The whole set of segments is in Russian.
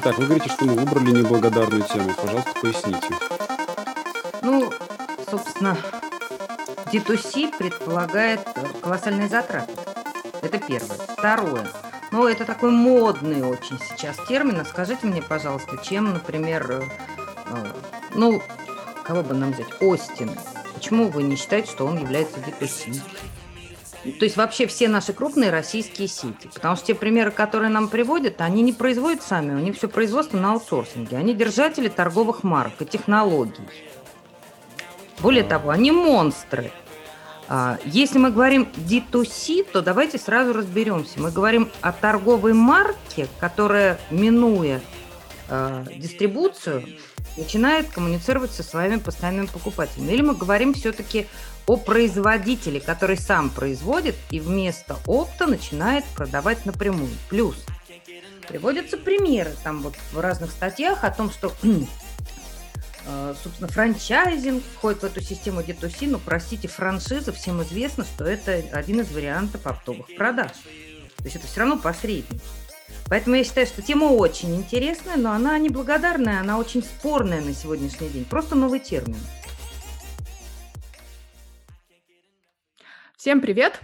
Итак, вы говорите, что мы выбрали неблагодарную тему. Пожалуйста, поясните. Ну, собственно, D2C предполагает колоссальные затраты. Это первое. Второе. Ну, это такой модный очень сейчас термин. А скажите мне, пожалуйста, чем, например, э, ну, кого бы нам взять? Остин. Почему вы не считаете, что он является D2C? То есть вообще все наши крупные российские сети. Потому что те примеры, которые нам приводят, они не производят сами, у них все производство на аутсорсинге. Они держатели торговых марок и технологий. Более того, они монстры. А, если мы говорим D2C, то давайте сразу разберемся. Мы говорим о торговой марке, которая, минуя э, дистрибуцию, начинает коммуницировать со своими постоянными покупателями. Или мы говорим все-таки о производителе, который сам производит и вместо опта начинает продавать напрямую. Плюс приводятся примеры там вот в разных статьях о том, что э, собственно, франчайзинг входит в эту систему D2C, но, простите, франшиза, всем известно, что это один из вариантов оптовых продаж. То есть это все равно посредник. Поэтому я считаю, что тема очень интересная, но она неблагодарная, она очень спорная на сегодняшний день. Просто новый термин. Всем привет!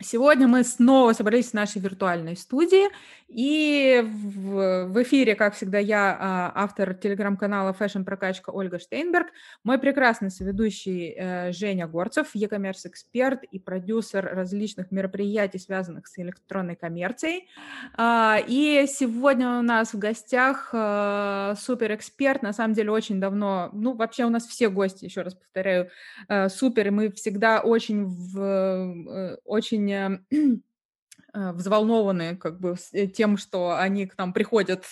Сегодня мы снова собрались в нашей виртуальной студии, и в, в эфире, как всегда, я, а, автор телеграм-канала Fashion Прокачка Ольга Штейнберг, мой прекрасный соведущий э, Женя Горцев, e-commerce эксперт и продюсер различных мероприятий, связанных с электронной коммерцией. А, и сегодня у нас в гостях э, суперэксперт, на самом деле очень давно, ну вообще у нас все гости, еще раз повторяю, э, супер, и мы всегда очень, в, очень взволнованы как бы э, тем, что они к нам приходят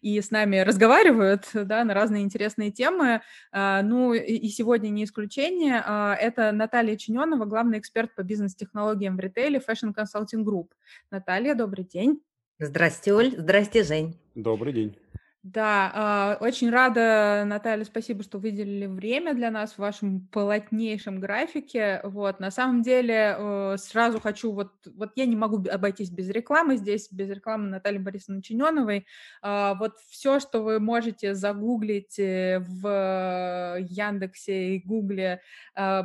и с нами разговаривают да, на разные интересные темы. А, ну и сегодня не исключение. А, это Наталья Чиненова, главный эксперт по бизнес-технологиям в ритейле Fashion Consulting Group. Наталья, добрый день. Здрасте, Оль. Здрасте, Жень. Добрый день. Да, э, очень рада, Наталья, спасибо, что выделили время для нас в вашем плотнейшем графике. Вот, на самом деле, э, сразу хочу, вот, вот я не могу обойтись без рекламы здесь, без рекламы Натальи Борисовны Чиненовой. Э, вот все, что вы можете загуглить э, в Яндексе и Гугле э,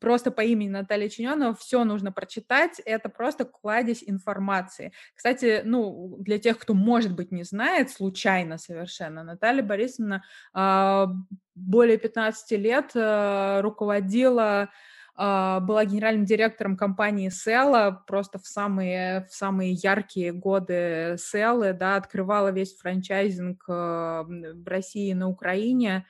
просто по имени Наталья Чиненова все нужно прочитать, это просто кладезь информации. Кстати, ну, для тех, кто, может быть, не знает, случайно совершенно, Наталья Борисовна э, более 15 лет э, руководила а, была генеральным директором компании Села просто в самые, в самые яркие годы Селы, да, открывала весь франчайзинг в России и на Украине,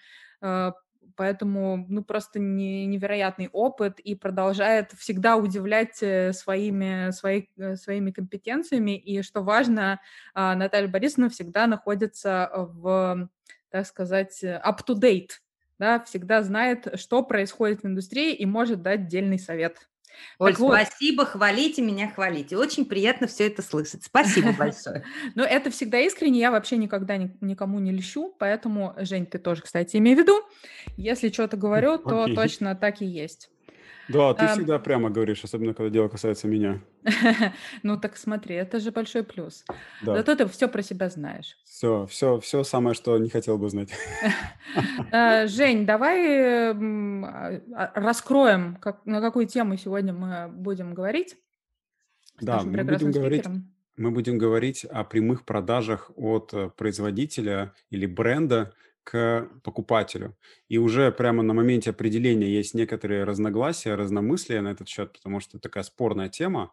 поэтому, ну, просто не, невероятный опыт и продолжает всегда удивлять э, своими, свои, э, своими компетенциями. И, что важно, а, Наталья Борисовна всегда находится в, так сказать, up-to-date, да, всегда знает, что происходит в индустрии и может дать дельный совет. Оль, вот. спасибо, хвалите меня, хвалите. Очень приятно все это слышать. Спасибо большое. Ну, это всегда искренне, я вообще никогда никому не льщу, поэтому, Жень, ты тоже, кстати, имей в виду, если что-то говорю, то точно так и есть. Да, ты а, всегда прямо говоришь, особенно когда дело касается меня. Ну так смотри, это же большой плюс. Да. Зато ты все про себя знаешь. Все, все, все самое, что не хотел бы знать. А, Жень, давай а, раскроем, как, на какую тему сегодня мы будем говорить. Да, мы будем говорить, мы будем говорить о прямых продажах от э, производителя или бренда к покупателю. И уже прямо на моменте определения есть некоторые разногласия, разномыслия на этот счет, потому что такая спорная тема.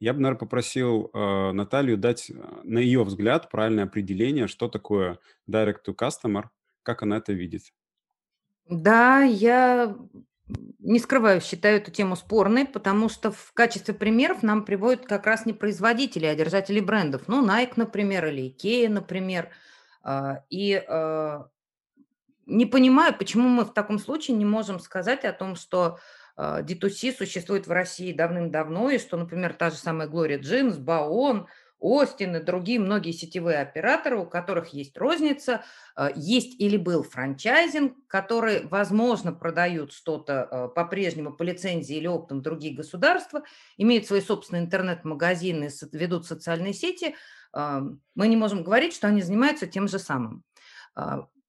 Я бы, наверное, попросил э, Наталью дать, э, на ее взгляд, правильное определение, что такое direct to customer, как она это видит. Да, я не скрываю, считаю эту тему спорной, потому что в качестве примеров нам приводят как раз не производители, а держатели брендов. Ну, Nike, например, или Ikea, например. А, и а, не понимаю, почему мы в таком случае не можем сказать о том, что э, D2C существует в России давным-давно, и что, например, та же самая Глория Джинс, Баон, Остин и другие многие сетевые операторы, у которых есть розница, э, есть или был франчайзинг, которые, возможно, продают что-то э, по-прежнему по лицензии или оптом другие государства, имеют свои собственные интернет-магазины, ведут социальные сети – мы не можем говорить, что они занимаются тем же самым.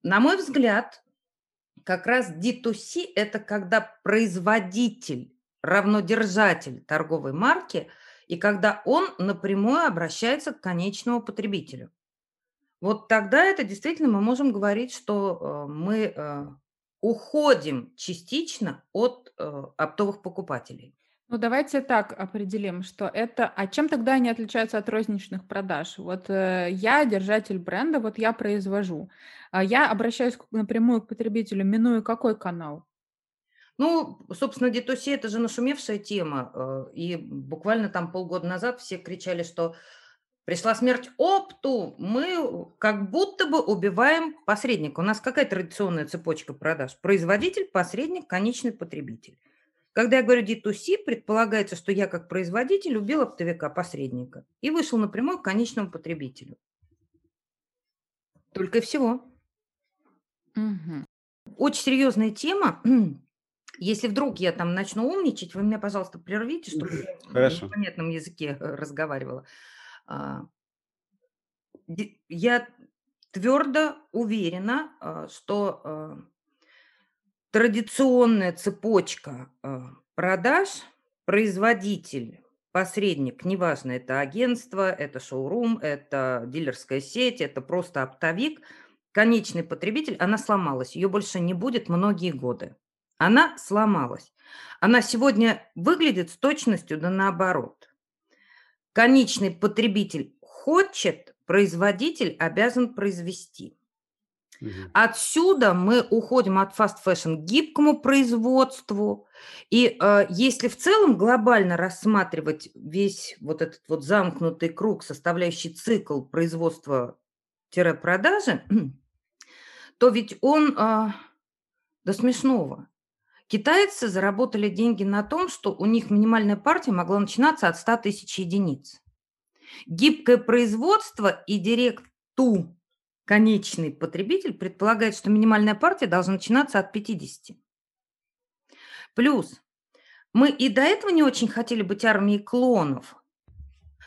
На мой взгляд, как раз D2C – это когда производитель равно держатель торговой марки и когда он напрямую обращается к конечному потребителю. Вот тогда это действительно мы можем говорить, что мы уходим частично от оптовых покупателей. Ну, давайте так определим, что это... А чем тогда они отличаются от розничных продаж? Вот э, я держатель бренда, вот я произвожу. А я обращаюсь напрямую к потребителю, миную какой канал? Ну, собственно, D2C– это же нашумевшая тема. Э, и буквально там полгода назад все кричали, что пришла смерть опту, мы как будто бы убиваем посредника. У нас какая традиционная цепочка продаж? Производитель, посредник, конечный потребитель. Когда я говорю D2C, предполагается, что я как производитель убил оптовика-посредника и вышел напрямую к конечному потребителю. Только и всего. Угу. Очень серьезная тема. Если вдруг я там начну умничать, вы меня, пожалуйста, прервите, чтобы я на понятном языке э, разговаривала. А, я твердо уверена, а, что а, традиционная цепочка а, продаж, производитель, посредник, неважно, это агентство, это шоурум, это дилерская сеть, это просто оптовик, конечный потребитель, она сломалась, ее больше не будет многие годы. Она сломалась. Она сегодня выглядит с точностью да наоборот. Конечный потребитель хочет, производитель обязан произвести. Отсюда мы уходим от fast fashion к гибкому производству. И э, если в целом глобально рассматривать весь вот этот вот замкнутый круг, составляющий цикл производства-продажи, то ведь он э, до смешного. Китайцы заработали деньги на том, что у них минимальная партия могла начинаться от 100 тысяч единиц. Гибкое производство и директ-ту конечный потребитель предполагает, что минимальная партия должна начинаться от 50. Плюс мы и до этого не очень хотели быть армией клонов.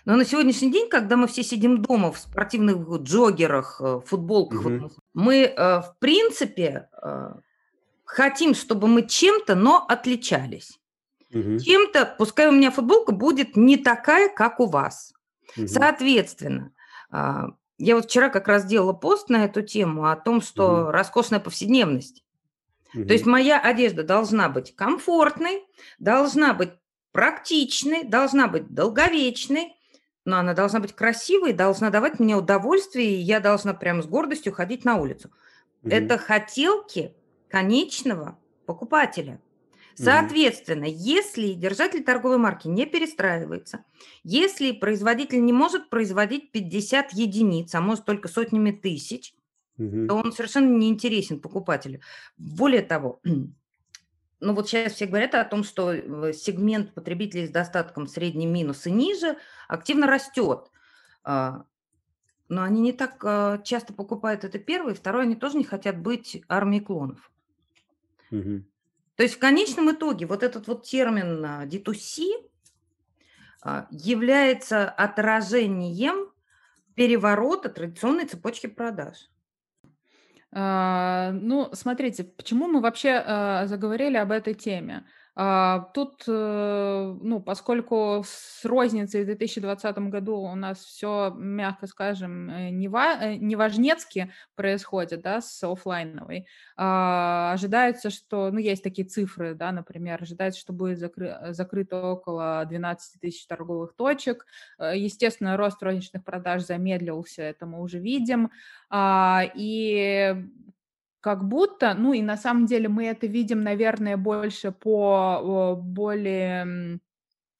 Но на сегодняшний день, когда мы все сидим дома в спортивных джогерах, э, футболках, угу. мы, э, в принципе, э, хотим, чтобы мы чем-то, но отличались. Угу. Чем-то, пускай у меня футболка будет не такая, как у вас. Угу. Соответственно, а, я вот вчера как раз делала пост на эту тему о том, что угу. роскошная повседневность. Угу. То есть моя одежда должна быть комфортной, должна быть практичной, должна быть долговечной, но она должна быть красивой, должна давать мне удовольствие, и я должна прям с гордостью ходить на улицу. Угу. Это хотелки конечного покупателя. Соответственно, если держатель торговой марки не перестраивается, если производитель не может производить 50 единиц, а может только сотнями тысяч, то он совершенно не интересен покупателю. Более того, ну вот сейчас все говорят о том, что э, сегмент потребителей с достатком средний минус и ниже активно растет. А, но они не так а, часто покупают это первое, второе, они тоже не хотят быть армией клонов. Угу. То есть в конечном итоге вот этот вот термин D2C а, является отражением переворота традиционной цепочки продаж. А, ну, смотрите, почему мы вообще а, заговорили об этой теме? А, тут, э, ну, поскольку с розницей в 2020 году у нас все, мягко скажем, э, не, ва- э, происходит, да, с офлайновой, а, ожидается, что, ну, есть такие цифры, да, например, ожидается, что будет закры- закрыто около 12 тысяч торговых точек. Естественно, рост розничных продаж замедлился, это мы уже видим. А, и как будто, ну и на самом деле мы это видим, наверное, больше по более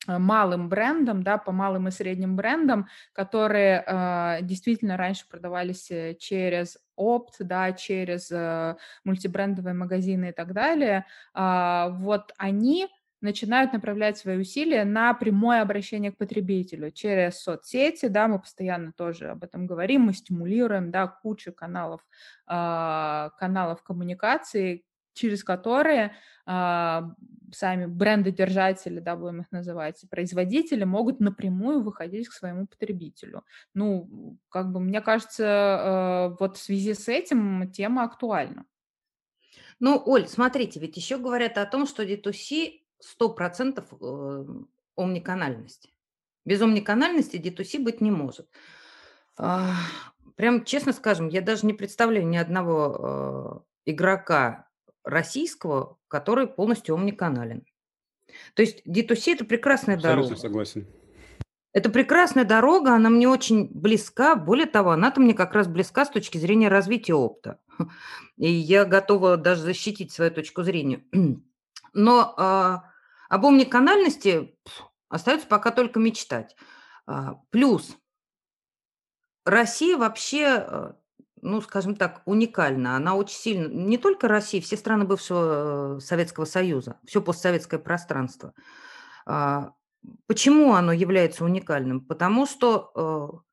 малым брендам, да, по малым и средним брендам, которые э, действительно раньше продавались э, через опт, да, через э, мультибрендовые магазины и так далее, э, вот они начинают направлять свои усилия на прямое обращение к потребителю через соцсети, да, мы постоянно тоже об этом говорим, мы стимулируем, да, кучу каналов, э, каналов коммуникации, через которые а, сами брендодержатели, да, будем их называть, производители могут напрямую выходить к своему потребителю. Ну, как бы, мне кажется, э, вот в связи с этим тема актуальна. Ну, Оль, смотрите, ведь еще говорят о том, что D2C 100% э, омниканальности. Без омниканальности D2C быть не может. А, прям честно скажем, я даже не представляю ни одного э, игрока российского, который полностью омниканален. То есть D2C – это прекрасная Абсолютно дорога. согласен. Это прекрасная дорога, она мне очень близка. Более того, она-то мне как раз близка с точки зрения развития опыта. И я готова даже защитить свою точку зрения. Но а, об омниканальности остается пока только мечтать. А, плюс Россия вообще, а, ну, скажем так, уникальна. Она очень сильно, не только Россия, все страны бывшего э, Советского Союза, все постсоветское пространство. Почему оно является уникальным? Потому что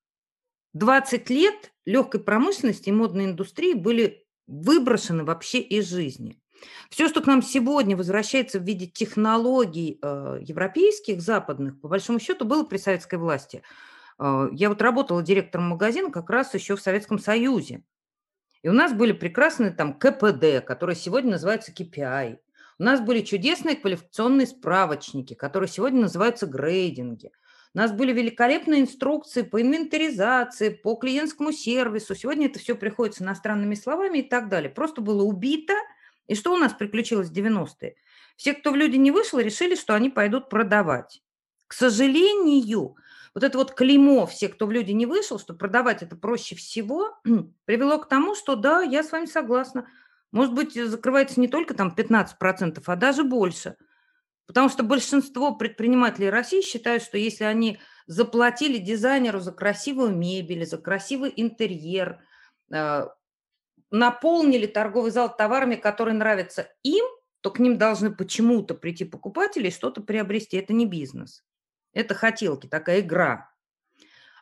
20 э, лет легкой промышленности и модной индустрии были выброшены вообще из жизни. Все, что к нам сегодня возвращается в виде технологий э, европейских, западных, по большому счету, было при советской власти. Э, я вот работала директором магазина как раз еще в Советском Союзе. И у нас были прекрасные там КПД, которые сегодня называются KPI. У нас были чудесные квалификационные справочники, которые сегодня называются грейдинги. У нас были великолепные инструкции по инвентаризации, по клиентскому сервису. Сегодня это все приходится иностранными словами и так далее. Просто было убито – и что у нас приключилось в 90-е? Все, кто в люди не вышел, решили, что они пойдут продавать. К сожалению, вот это вот клеймо «все, кто в люди не вышел», что продавать это проще всего, привело к тому, что да, я с вами согласна. Может быть, закрывается не только там 15%, а даже больше. Потому что большинство предпринимателей России считают, что если они заплатили дизайнеру за красивую мебель, за красивый интерьер, э, наполнили торговый зал товарами, которые нравятся им, то к ним должны почему-то прийти покупатели и что-то приобрести. Это не бизнес. Это хотелки, такая игра.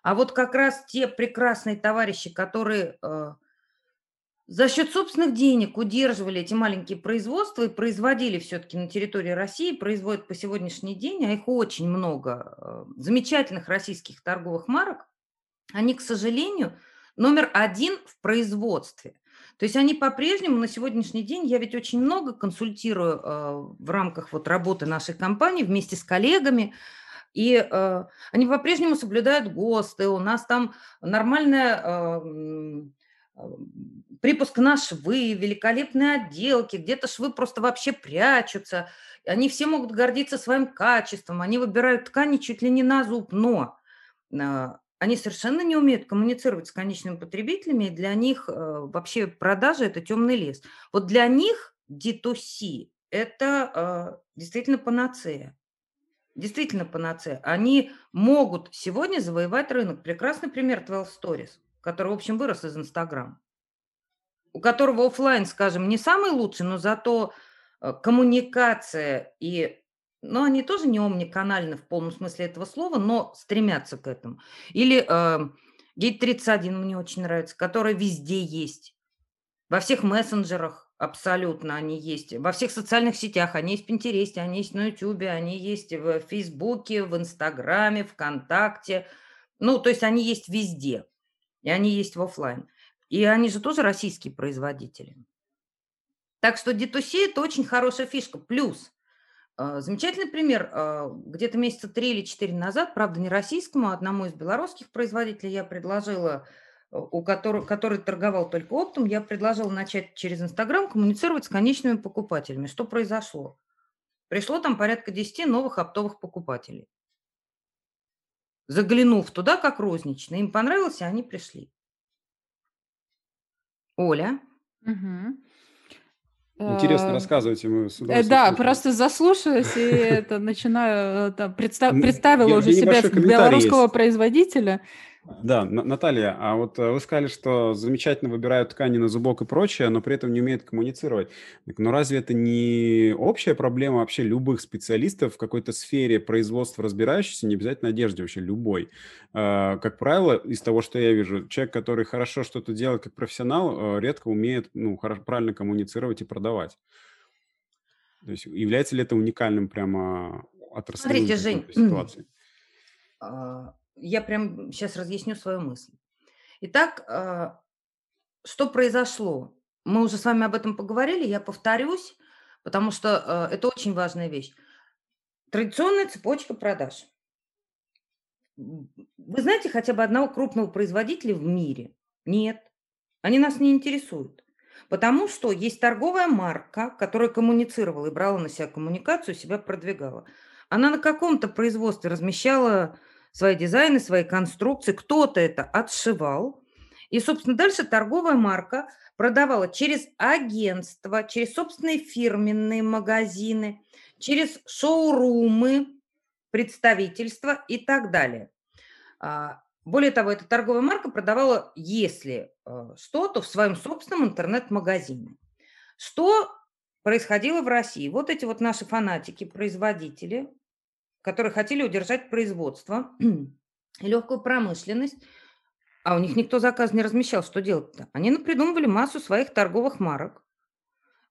А вот как раз те прекрасные товарищи, которые э, за счет собственных денег удерживали эти маленькие производства и производили все-таки на территории России, производят по сегодняшний день, а их очень много, э, замечательных российских торговых марок, они, к сожалению, номер один в производстве. То есть они по-прежнему на сегодняшний день, я ведь очень много консультирую э, в рамках вот работы нашей компании вместе с коллегами, и э, они по-прежнему соблюдают ГОСТы, у нас там нормальная э, припуск на швы, великолепные отделки, где-то швы просто вообще прячутся, они все могут гордиться своим качеством, они выбирают ткани чуть ли не на зуб, но они совершенно не умеют коммуницировать с конечными потребителями, и для них э, вообще продажа – это темный лес. Вот для них D2C – это э, действительно панацея. Действительно панацея. Они могут сегодня завоевать рынок. Прекрасный пример 12 Stories, который, в общем, вырос из Инстаграм, у которого офлайн, скажем, не самый лучший, но зато э, коммуникация и но они тоже не омниканальны в полном смысле этого слова, но стремятся к этому. Или э, Гейт 31 мне очень нравится, который везде есть. Во всех мессенджерах абсолютно они есть. Во всех социальных сетях. Они есть в Пинтересте, они есть на Ютубе, они есть в Фейсбуке, в Инстаграме, ВКонтакте. Ну, то есть они есть везде. И они есть в офлайн. И они же тоже российские производители. Так что D2C – это очень хорошая фишка. Плюс замечательный пример. А, где-то месяца три или четыре назад, правда, не российскому, а одному из белорусских производителей я предложила, у которого, который торговал только оптом, я предложила начать через Инстаграм коммуницировать с конечными покупателями. Что произошло? Пришло там порядка 10 новых оптовых покупателей. Заглянув туда, как розничный, им понравилось, и они пришли. Оля? Угу. Интересно, э, рассказывайте, мы с э, Да, просто заслушаюсь и это начинаю, э, представила уже себя белорусского производителя. Да, Наталья, а вот э, вы сказали, что замечательно выбирают ткани на зубок и прочее, но при этом не умеют коммуницировать. Но разве это не общая проблема вообще любых специалистов в какой-то сфере производства разбирающихся, не обязательно одежде, вообще любой? А, как правило, из того, что я вижу, человек, который хорошо что-то делает как профессионал, э, редко умеет ну, правильно коммуницировать и продавать. То есть является ли это уникальным прямо отраслевым Смотрите, Жень, ситуацией? Я прям сейчас разъясню свою мысль. Итак, а, что произошло? Мы уже с вами об этом поговорили, я повторюсь, потому что а, это очень важная вещь. Традиционная цепочка продаж. Вы знаете хотя бы одного крупного производителя в мире? Нет. Они нас не интересуют. Потому что есть торговая марка, которая коммуницировала и брала на себя коммуникацию, себя продвигала. Она на каком-то производстве размещала свои дизайны, свои конструкции, кто-то это отшивал. И, собственно, дальше торговая марка продавала через агентство, через собственные фирменные магазины, через шоурумы, представительства и так далее. А, более того, эта торговая марка продавала, если э, что, то в своем собственном интернет-магазине. Что происходило в России? Вот эти вот наши фанатики, производители, которые хотели удержать производство и легкую промышленность, а у них никто заказ не размещал, что делать-то? Они придумывали массу своих торговых марок.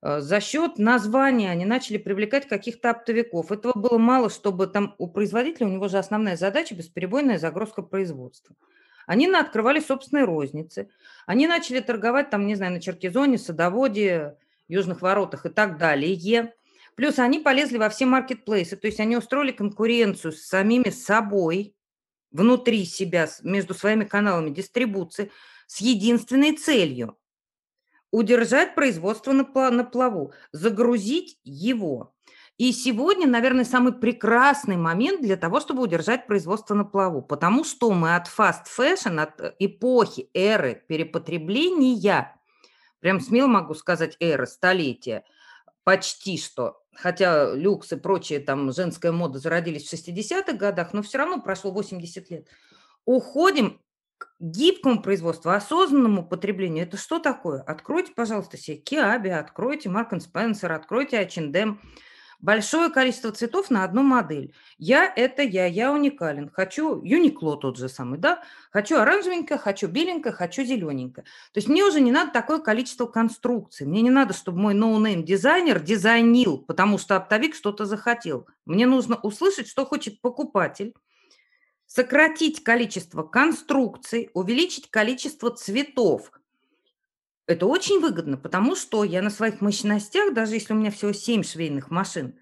Э, за счет названия они начали привлекать каких-то оптовиков. Этого было мало, чтобы там у производителя, у него же основная задача – бесперебойная загрузка производства. Они открывали собственные розницы. Они начали торговать там, не знаю, на Черкизоне, Садоводе, Южных Воротах и так далее. Плюс они полезли во все маркетплейсы, то есть они устроили конкуренцию с самими собой, внутри себя, между своими каналами дистрибуции, с единственной целью – удержать производство на, плаву, загрузить его. И сегодня, наверное, самый прекрасный момент для того, чтобы удержать производство на плаву, потому что мы от fast fashion, от эпохи, эры перепотребления, прям смело могу сказать эры, столетия, почти что хотя люкс и прочие там женская мода зародились в 60-х годах, но все равно прошло 80 лет, уходим к гибкому производству, осознанному потреблению. Это что такое? Откройте, пожалуйста, себе Kiabi, откройте Mark Spencer, откройте H&M, Большое количество цветов на одну модель. Я – это я, я уникален. Хочу Uniqlo тот же самый, да? Хочу оранжевенькое, хочу беленькое, хочу зелененькое. То есть мне уже не надо такое количество конструкций. Мне не надо, чтобы мой no-name дизайнер дизайнил, потому что оптовик что-то захотел. Мне нужно услышать, что хочет покупатель, сократить количество конструкций, увеличить количество цветов – это очень выгодно, потому что я на своих мощностях, даже если у меня всего 7 швейных машин,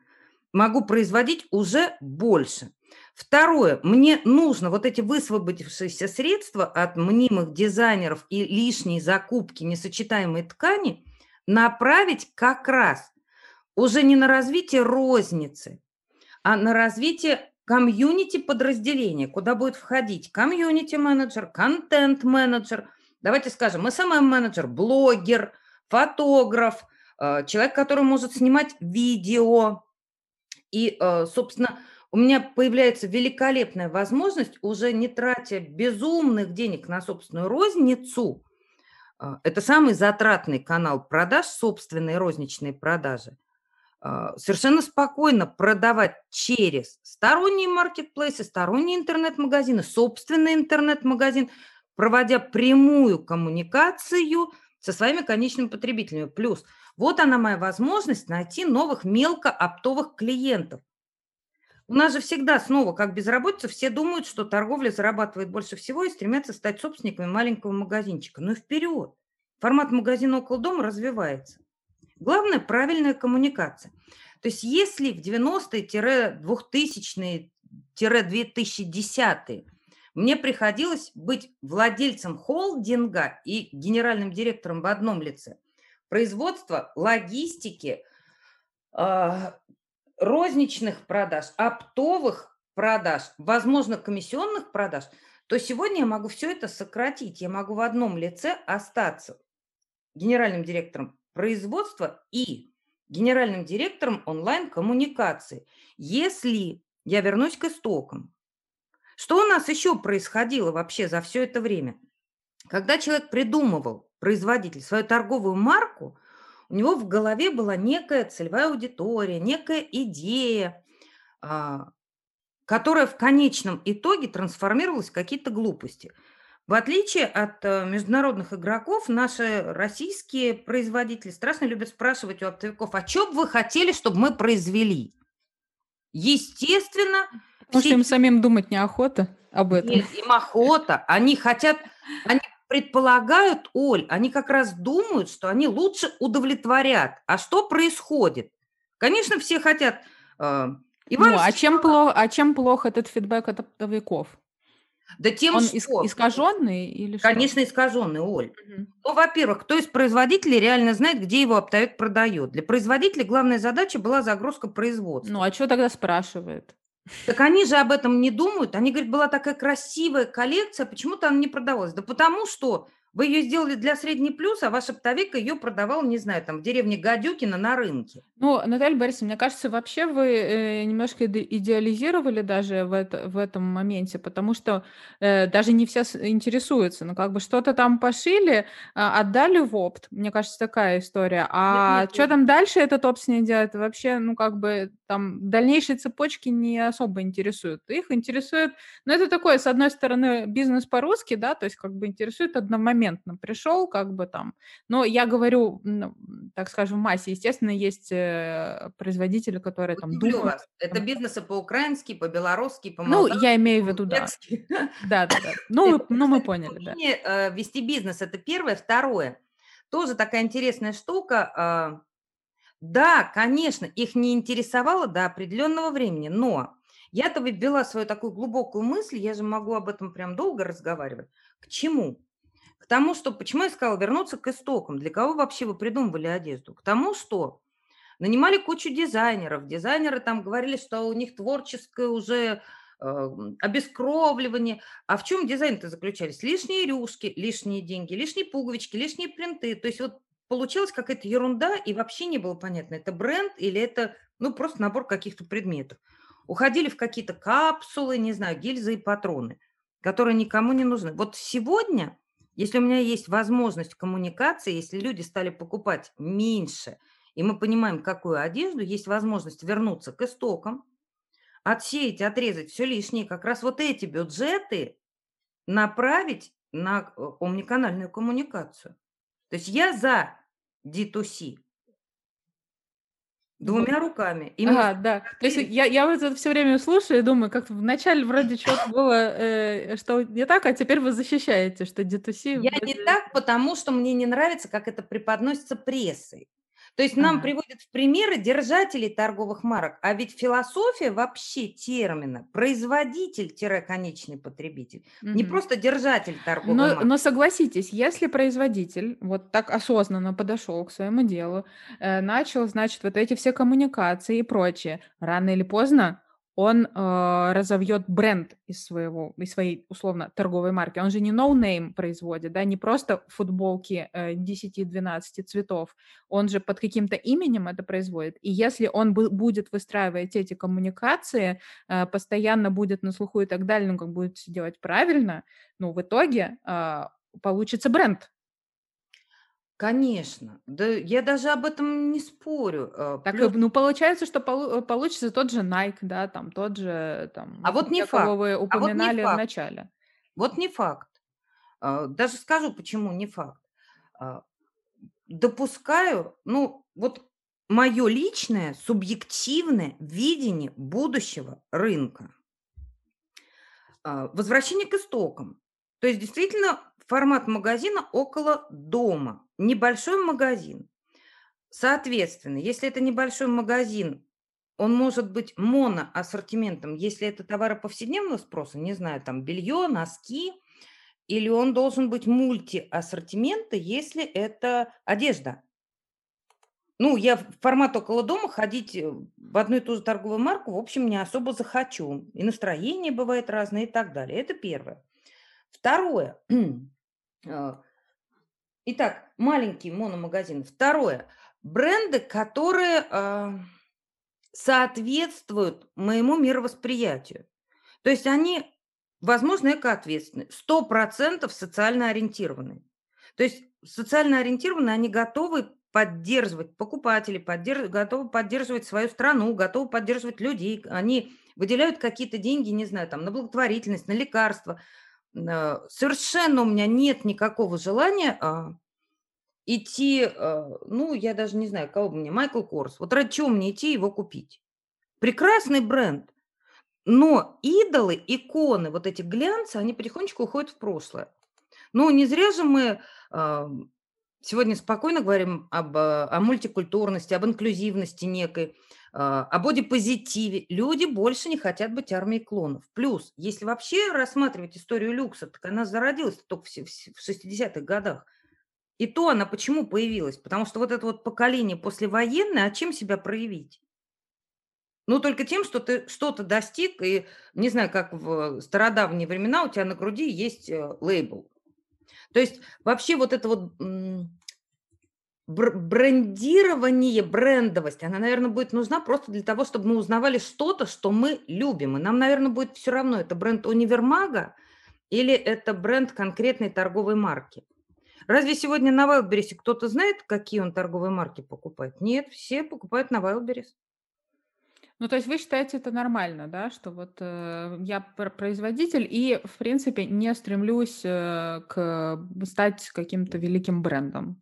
могу производить уже больше. Второе, мне нужно вот эти высвободившиеся средства от мнимых дизайнеров и лишней закупки несочетаемой ткани направить как раз уже не на развитие розницы, а на развитие комьюнити подразделения, куда будет входить комьюнити-менеджер, контент-менеджер – давайте скажем, SMM-менеджер, блогер, фотограф, э, человек, который может снимать видео. И, э, собственно, у меня появляется великолепная возможность, уже не тратя безумных денег на собственную розницу, э, это самый затратный канал продаж, собственные розничные продажи, совершенно спокойно продавать через сторонние маркетплейсы, сторонние интернет-магазины, собственный интернет-магазин – проводя прямую коммуникацию со своими конечными потребителями. Плюс вот она моя возможность найти новых мелкооптовых клиентов. У нас же всегда снова, как безработица, все думают, что торговля зарабатывает больше всего и стремятся стать собственниками маленького магазинчика. Ну и вперед. Формат магазина около дома развивается. Главное – правильная коммуникация. То есть если в 90-е-2000-е-2010-е мне приходилось быть владельцем холдинга и генеральным директором в одном лице. Производство, логистики, а, розничных продаж, оптовых продаж, возможно, комиссионных продаж, то сегодня я могу все это сократить. Я могу в одном лице остаться генеральным директором производства и генеральным директором онлайн-коммуникации. Если я вернусь к истокам, Что у нас еще происходило вообще за все это время? Когда человек придумывал, производитель, свою торговую марку, у него в голове была некая целевая аудитория, некая идея, а, которая в конечном итоге трансформировалась в какие-то глупости. В отличие от э, международных игроков, наши российские производители страшно любят спрашивать у оптовиков, а что бы вы хотели, чтобы мы произвели? Естественно... Потому что им самим думать неохота об этом. Нет, им охота. Они хотят, они предполагают, Оль, они как раз думают, что они лучше удовлетворят. А что происходит? Конечно, все хотят... Э, Иван ну, а чем, плохо, а чем плохо этот фидбэк от оптовиков? Да тем, Он что? искаженный или Конечно, что? искаженный, Оль. Угу. Ну, во-первых, кто из производителей реально знает, где его оптовик продает? Для производителя главная задача была загрузка производства. Ну, а что тогда спрашивает? Так они же об этом не думают. Они говорят, была такая красивая коллекция, почему-то она не продавалась. Да потому что вы ее сделали для средней плюс, а ваш оптовик ее продавал, не знаю, там в деревне Гадюкина на рынке. Ну, Наталья Борисовна, мне кажется, вообще вы э, немножко идеализировали даже в, это, в этом моменте, потому что э, даже не все интересуются. Ну, как бы что-то там пошили, э, отдали в опт. Мне кажется, такая история. А нет, нет, что нет. там дальше этот опт с ней делает, вообще, ну, как бы там дальнейшие цепочки не особо интересуют. Их интересует, ну, это такое, с одной стороны, бизнес по-русски, да, то есть как бы интересует одномоментно одномоментно пришел, как бы там. Но я говорю, так скажем, в массе, естественно, есть э, производители, которые там Удивлю думают. Вас. Это бизнесы по-украински, по-белорусски, по Ну, я имею в виду, да. Да, да, да. Ну, ну мы поняли, да. Э, вести бизнес – это первое. Второе. Тоже такая интересная штука. А, да, конечно, их не интересовало до определенного времени, но я-то ввела свою такую глубокую мысль, я же могу об этом прям долго разговаривать. К чему? Тому, что, почему я сказала вернуться к истокам, для кого вообще вы придумывали одежду? К тому, что нанимали кучу дизайнеров, дизайнеры там говорили, что у них творческое уже э, обескровливание. А в чем дизайн-то заключались? Лишние рюшки, лишние деньги, лишние пуговички, лишние принты. То есть вот получилась какая-то ерунда, и вообще не было понятно, это бренд или это ну, просто набор каких-то предметов. Уходили в какие-то капсулы, не знаю, гильзы и патроны, которые никому не нужны. Вот сегодня если у меня есть возможность коммуникации, если люди стали покупать меньше, и мы понимаем, какую одежду, есть возможность вернуться к истокам, отсеять, отрезать все лишнее, как раз вот эти бюджеты направить на э, омниканальную коммуникацию. То есть я за D2C, Двумя руками. Именно Ага, да. То есть я, я вот это все время слушаю и думаю, как вначале вроде что-то было, э, что не так, а теперь вы защищаете, что D2C... Я не так, потому что мне не нравится, как это преподносится прессой. То есть нам приводят в примеры держателей торговых марок, а ведь философия вообще термина производитель-конечный потребитель, угу. не просто держатель торговой но, марки. Но согласитесь, если производитель вот так осознанно подошел к своему делу, э, начал, значит, вот эти все коммуникации и прочее, рано или поздно он э, разовьет бренд из своего, из своей условно торговой марки. Он же не no-name производит, да, не просто футболки э, 10-12 цветов. Он же под каким-то именем это производит. И если он будет выстраивать эти коммуникации, э, постоянно будет на слуху и так далее, ну, как будет все делать правильно, ну, в итоге э, получится бренд, Конечно, да я даже об этом не спорю. Э, так, Плюс, ну, получается, что полу- э, получится тот же Nike, да, там тот же, там, а вот не факт. вы А вот не в начале. Вот не факт. А, даже скажу, почему не факт. А, допускаю, ну, вот мое личное, субъективное видение будущего рынка. А, возвращение к истокам. То есть действительно формат магазина около дома, небольшой магазин. Соответственно, если это небольшой магазин, он может быть моноассортиментом, если это товары повседневного спроса, не знаю, там белье, носки, или он должен быть мультиассортимента, если это одежда. Ну, я в формат около дома ходить э, в одну и ту же торговую марку, в общем, не особо захочу. И настроение бывает разное и так далее. Это первое. Второе. Итак, маленький мономагазин. Второе. Бренды, которые э, соответствуют моему мировосприятию. То есть они возможно, экоответственные, сто процентов социально ориентированные. То есть социально ориентированные, они готовы поддерживать покупателей, поддерж... готовы поддерживать свою страну, готовы поддерживать людей. Они выделяют какие-то деньги, не знаю, там, на благотворительность, на лекарства. Э, совершенно у меня нет никакого желания а, идти, а, ну, я даже не знаю, кого мне, Майкл Корс. Вот ради чего мне идти его купить? Прекрасный бренд. Но идолы, иконы, вот эти глянцы, они потихонечку уходят в прошлое. Ну, не зря же мы сегодня спокойно говорим об, э, о мультикультурности, об инклюзивности некой, а, о бодипозитиве. Люди больше не хотят быть армией клонов. Плюс, если вообще рассматривать историю люкса, так она зародилась только в 60-х годах. И то она почему появилась? Потому что вот это вот поколение послевоенное, а чем себя проявить? Ну, только тем, что ты что-то достиг, и не знаю, как в стародавние времена у тебя на груди есть э, лейбл. То есть вообще вот это вот брендирование, брендовость, она, наверное, будет нужна просто для того, чтобы мы узнавали что-то, что мы любим. И нам, наверное, будет все равно, это бренд универмага или это бренд конкретной торговой марки. Разве сегодня на Wildberries кто-то знает, какие он торговые марки покупает? Нет, все покупают на Wildberries. Ну, то есть вы считаете это нормально, да, что вот э, я производитель и, в принципе, не стремлюсь э, к стать каким-то великим брендом.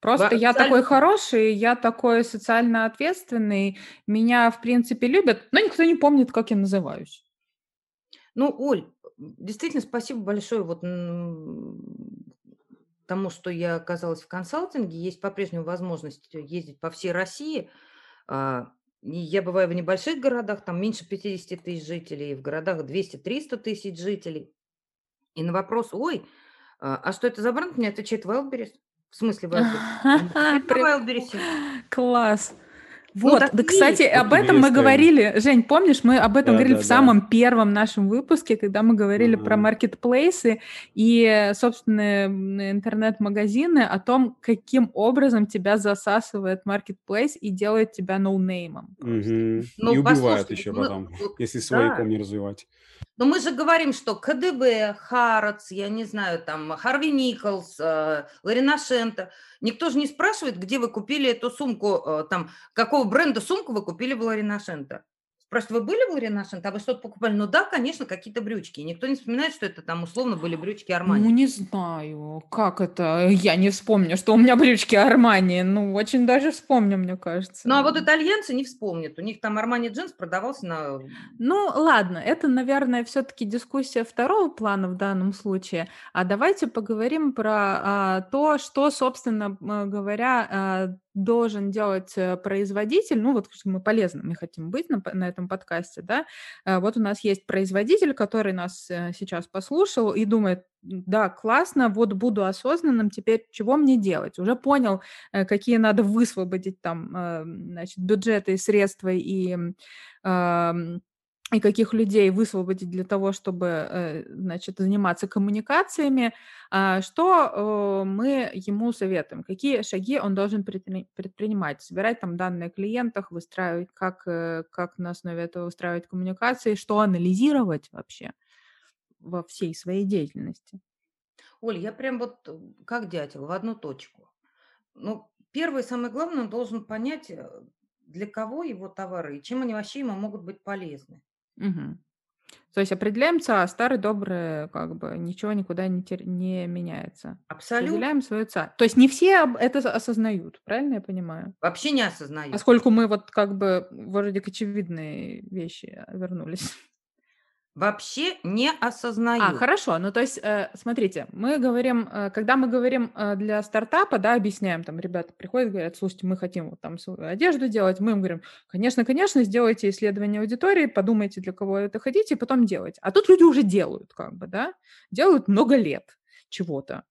Просто я такой хороший, я такой социально ответственный, меня, в принципе, любят, но никто не помнит, как я называюсь. Ну, Оль, действительно, спасибо большое вот тому, что я оказалась в консалтинге. Есть по-прежнему возможность ездить по всей России. А, я бываю в небольших городах, там меньше 50 тысяч жителей, в городах 200-300 тысяч жителей. И на вопрос, ой, а, а что это за бренд, мне отвечает Wildberries. В смысле Wildberries? Класс. Ну, вот, да, кстати, об этом мы говорили, Жень, помнишь, мы об этом да, говорили да, в самом да. первом нашем выпуске, когда мы говорили uh-huh. про маркетплейсы и собственные интернет-магазины, о том, каким образом тебя засасывает маркетплейс и делает тебя ноунеймом. Ну, и убивает еще ну, потом, ну, если свои да. не развивать. Но мы же говорим, что КДБ, Харац, я не знаю, там, Харви Николс, э, Ларина Шента, никто же не спрашивает, где вы купили эту сумку, э, там, какого бренда сумку вы купили в Ларина Спрашивают, вы были в Ларинашин? А вы что-то покупали? Ну да, конечно, какие-то брючки. Никто не вспоминает, что это там условно были брючки Армани. Ну, не знаю, как это. Я не вспомню, что у меня брючки Армани. Ну, очень даже вспомню, мне кажется. Ну, а вот итальянцы не вспомнят. У них там Армани джинс продавался на... Ну, ладно, это, наверное, все-таки дискуссия второго плана в данном случае. А давайте поговорим про а, то, что, собственно говоря, а, должен делать э, производитель, ну вот мы полезными хотим быть на, на этом подкасте, да, э, вот у нас есть производитель, который нас э, сейчас послушал и думает, да, классно, вот буду осознанным, теперь чего мне делать? Уже понял, какие надо высвободить там, значит, бюджеты, средства и и каких людей высвободить для того, чтобы, э, значит, заниматься коммуникациями, а, что мы ему советуем, какие шаги он должен предпринимать, собирать там данные о клиентах, выстраивать, как, э, как на основе этого выстраивать коммуникации, что анализировать вообще во всей своей деятельности. Оль, я прям вот э, как дятел в одну точку. Ну, первое, самое главное, он должен понять, для кого его товары и чем они вообще ему могут быть полезны. Мгм. То есть определяем ЦА, старый добрый, как бы ничего никуда не, тер- не меняется. Абсолютно. Определяем свою ЦА. То есть не все это осознают, правильно я понимаю? Вообще не осознают. Поскольку мы вот как бы вроде к очевидные вещи вернулись. Вообще не осознаю. А, хорошо. Ну, то есть, э, смотрите, мы говорим, э, когда мы говорим э, для стартапа, да, объясняем, там, ребята приходят, говорят, слушайте, мы хотим вот там свою одежду делать, мы им говорим, конечно, конечно, сделайте исследование аудитории, подумайте, для кого это хотите, и потом делать. А тут люди уже делают, как бы, да, делают много лет чего-то.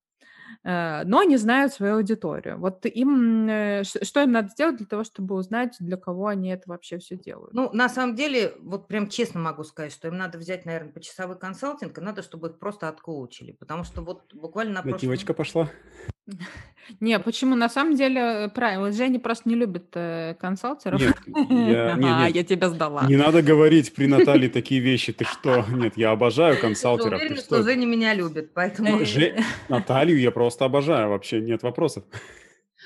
Э, но не знают свою аудиторию. Вот им, э, что им надо сделать для того, чтобы узнать, для кого они это вообще все делают? Ну, на самом деле, вот прям честно могу сказать, что им надо взять, наверное, почасовой консалтинг, и надо, чтобы их просто откоучили, потому что вот буквально на прошлом... пошла? Не, почему? На самом деле, правильно. Женя просто не любит э, консалтеров. Нет, я, нет, Ага, нет, я тебя сдала. не надо говорить при Наталье такие вещи. Ты что? Нет, я обожаю Я консалтеров. Ты уверена, что что? Женя меня любит, поэтому... Же- Наталью я просто обожаю. Вообще нет вопросов.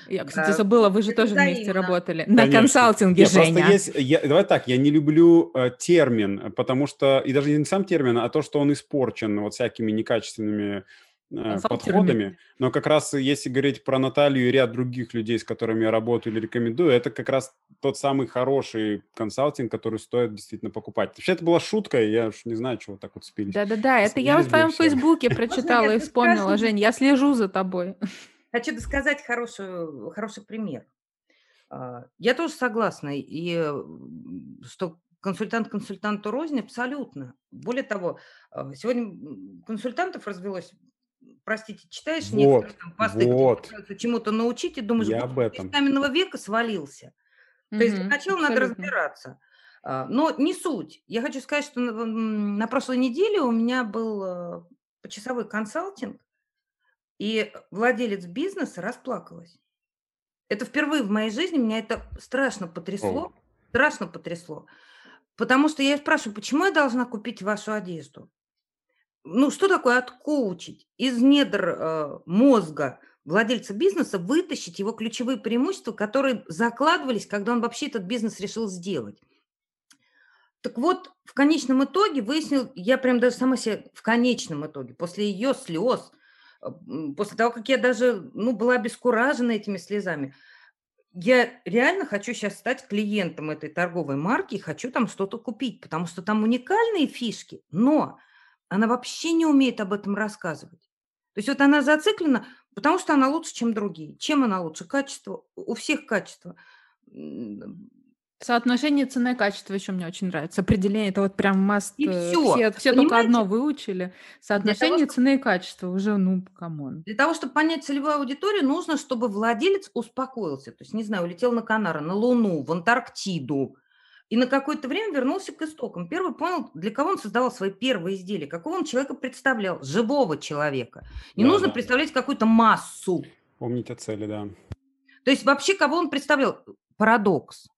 Я, кстати, Да, забыла, вы же это тоже вместе работали. На консалтинге, Нет, Женя. есть, я, давай так, я не люблю э, термин, потому что, и даже не сам термин, а то, что он испорчен вот всякими некачественными. Подходами. Но как раз если говорить про Наталью и ряд других людей, с которыми я работаю или рекомендую, это как раз тот самый хороший консалтинг, который стоит действительно покупать. Вообще это была шутка, я уж не знаю, чего так вот спились. Да-да-да, это я в твоем фейсбуке прочитала и вспомнила, сразу- Жень, я слежу за тобой. Хочу сказать хороший, хороший пример. А, Я тоже согласна, и что консультант консультанту рознь абсолютно. Более того, а, сегодня консультантов развелось, простите, читаешь Вот, некоторые там посты, вот. пытаются чему-то научить, и думаешь, Я «Господи, об этом. из каменного века свалился. То есть для Мгм, начала надо абсолютно. разбираться. А, Но не суть. Я хочу сказать, что на, прошлой неделе у меня был э, почасовой консалтинг, и владелец бизнеса расплакалась. Это впервые в моей жизни меня это страшно потрясло. Страшно потрясло. Потому что я спрашиваю, почему я должна купить вашу одежду? Ну, что такое откоучить? Из недр э, мозга владельца бизнеса вытащить его ключевые преимущества, которые закладывались, когда он вообще этот бизнес решил сделать. Так вот, в конечном итоге выяснил, я прям даже сама себе в конечном итоге, после ее слез, э, после того, как я даже ну, была обескуражена этими слезами, я реально хочу сейчас стать клиентом этой торговой марки и хочу там что-то купить, потому что там уникальные фишки, но она вообще не умеет об этом рассказывать. То есть вот она зациклена, потому что она лучше, чем другие. Чем она лучше? Качество. У всех качество. Соотношение цены и качества еще мне очень нравится. Определение это вот прям must. И э, всё. Все, все только одно выучили. Соотношение чтоб- цены и качества уже, ну, come on. Для того, чтобы понять целевую аудиторию, нужно, чтобы владелец успокоился. То есть, не знаю, улетел на Канары, на Луну, в Антарктиду. И на какое-то время вернулся к истокам. Первый понял, для кого он создавал свои первые изделия, какого он человека представлял, живого человека. Не Да, нужно да. представлять какую-то массу. Помнить о цели, да. То есть вообще кого он представлял? Парадокс.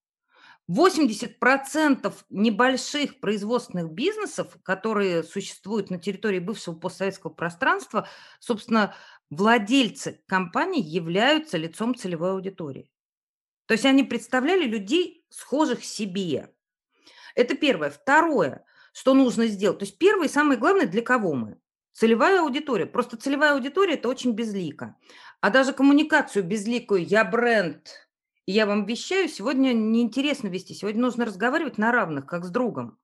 80% небольших производственных бизнесов, которые существуют на территории бывшего постсоветского пространства, собственно, владельцы компаний являются лицом целевой аудитории. То есть они представляли людей, схожих себе. Это первое. Второе, что нужно сделать. То есть первое и самое главное, для кого мы? Целевая аудитория. Просто целевая аудитория – это очень безлико. А даже коммуникацию безликую «я бренд», и я вам вещаю, сегодня неинтересно вести. Сегодня нужно разговаривать на равных, как с другом.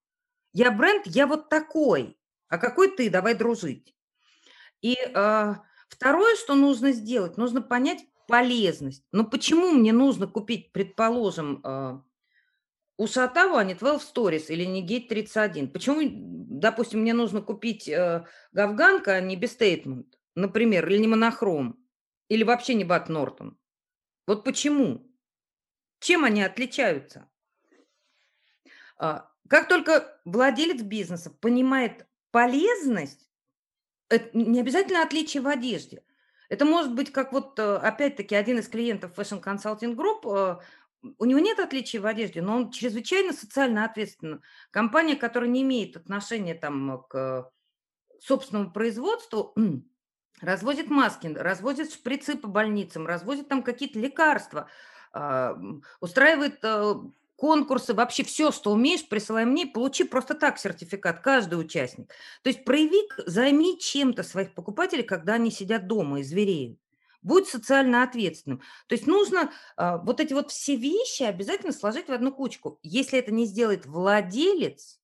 Я бренд, я вот такой. А какой ты? Давай дружить. И э, второе, что нужно сделать, нужно понять полезность. Но почему мне нужно купить, предположим, э, у Шатаву, а не 12 Stories или не Gate 31? Почему, допустим, мне нужно купить э, Гавганка, а не Бестейтмент, например, или не Монохром, или вообще не Бат Нортон? Вот почему? Чем они отличаются? А, Как только владелец бизнеса понимает полезность, это не обязательно отличие в одежде. Это может быть как вот, э, опять-таки, один из клиентов Fashion Consulting Group, э, у него нет отличий в одежде, но он чрезвычайно социально ответственен. Компания, которая не имеет отношения там к собственному производству, развозит маски, развозит шприцы по больницам, развозит там какие-то лекарства, а, устраивает э, конкурсы, вообще все, что умеешь, присылай мне, получи просто так сертификат, каждый участник. То есть прояви, займи чем-то своих покупателей, когда они сидят дома и звереют. Будь социально ответственным. То есть нужно а, вот эти вот все вещи обязательно сложить в одну кучку. Если это не сделает владелец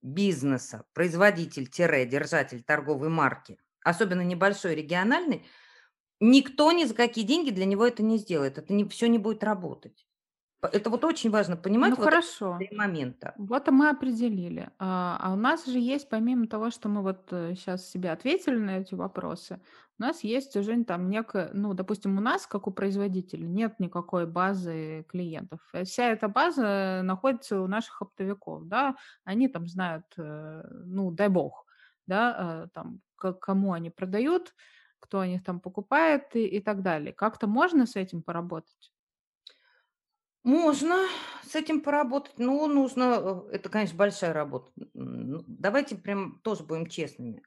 бизнеса, производитель-держатель торговой марки, особенно небольшой региональный, никто ни за какие деньги для него это не сделает. Это не, все не будет работать. Это вот очень важно понимать Ну вот хорошо. момента. Вот мы определили. А, а у нас же есть, помимо того, что мы вот сейчас себе ответили на эти вопросы, у нас есть уже там некая, ну, допустим, у нас, как у производителя, нет никакой базы клиентов. Э, Вся эта база находится у наших оптовиков, да, они там знают, э, ну, дай бог, да, э, там, кому они продают, кто о них там покупает и, и так далее. Как-то можно с этим поработать? Можно с этим поработать, но нужно, э, это, конечно, большая работа. Давайте прям тоже будем честными.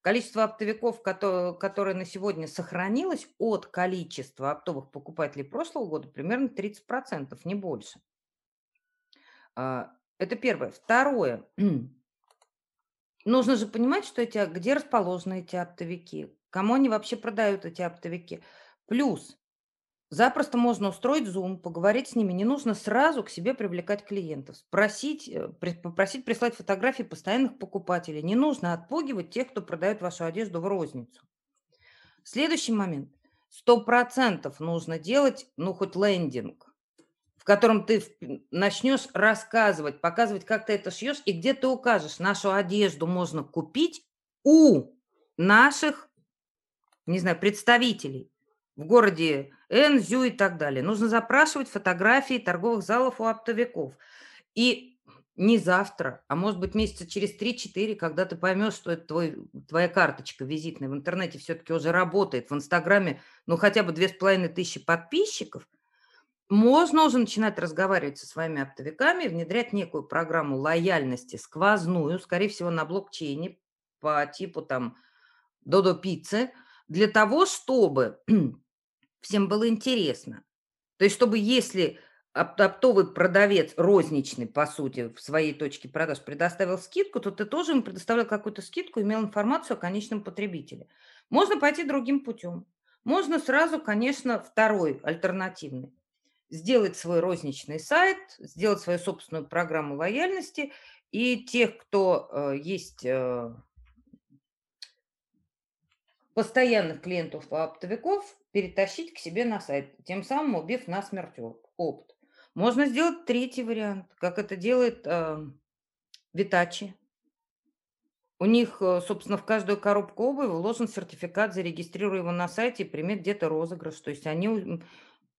Количество оптовиков, которое на сегодня сохранилось от количества оптовых покупателей прошлого года, примерно 30%, не больше. А, это первое. Второе. Нужно же понимать, что эти, где расположены эти оптовики, кому они вообще продают эти оптовики. Плюс Запросто можно устроить Zoom, поговорить с ними. Не нужно сразу к себе привлекать клиентов. Спросить, э, попросить прислать фотографии постоянных покупателей. Не нужно отпугивать тех, кто продает вашу одежду в розницу. Следующий момент. Сто процентов нужно делать, ну, хоть лендинг, в котором ты начнешь рассказывать, показывать, как ты это шьешь, и где ты укажешь, нашу одежду можно купить у наших, не знаю, представителей в городе Энзю и так далее. Нужно запрашивать фотографии торговых залов у оптовиков. И не завтра, а может быть месяца через 3-4, когда ты поймешь, что это твой, твоя карточка визитная в интернете все-таки уже работает, в Инстаграме, ну, хотя бы 2500 подписчиков, можно уже начинать разговаривать со своими оптовиками, внедрять некую программу лояльности сквозную, скорее всего, на блокчейне по типу там Додо Пиццы, для того, чтобы всем было интересно. То есть, чтобы если оптовый продавец розничный, по сути, в своей точке продаж предоставил скидку, то ты тоже ему предоставлял какую-то скидку, имел информацию о конечном потребителе. Можно пойти другим путем. Можно сразу, конечно, второй, альтернативный. Сделать свой розничный сайт, сделать свою собственную программу лояльности, и тех, кто э, есть э, постоянных клиентов оптовиков перетащить к себе на сайт, тем самым убив насмерть опыт. Можно сделать третий вариант, как это делает э, Витачи. У них, э, собственно, в каждую коробку обуви вложен сертификат, зарегистрируй его на сайте и прими где-то розыгрыш. То есть они,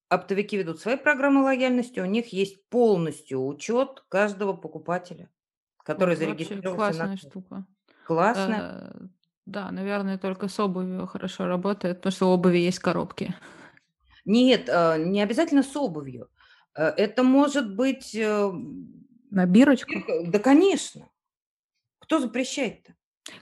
оптовики ведут свои программы лояльности, у них есть полностью учет каждого покупателя, который Вот зарегистрировался классная на штука. Классно. Э, да, наверное, только с обувью хорошо работает, потому что у обуви есть коробки. Нет, э, не обязательно с обувью. Э, это может быть... Э, На бирочку? Да, конечно. Кто запрещает-то?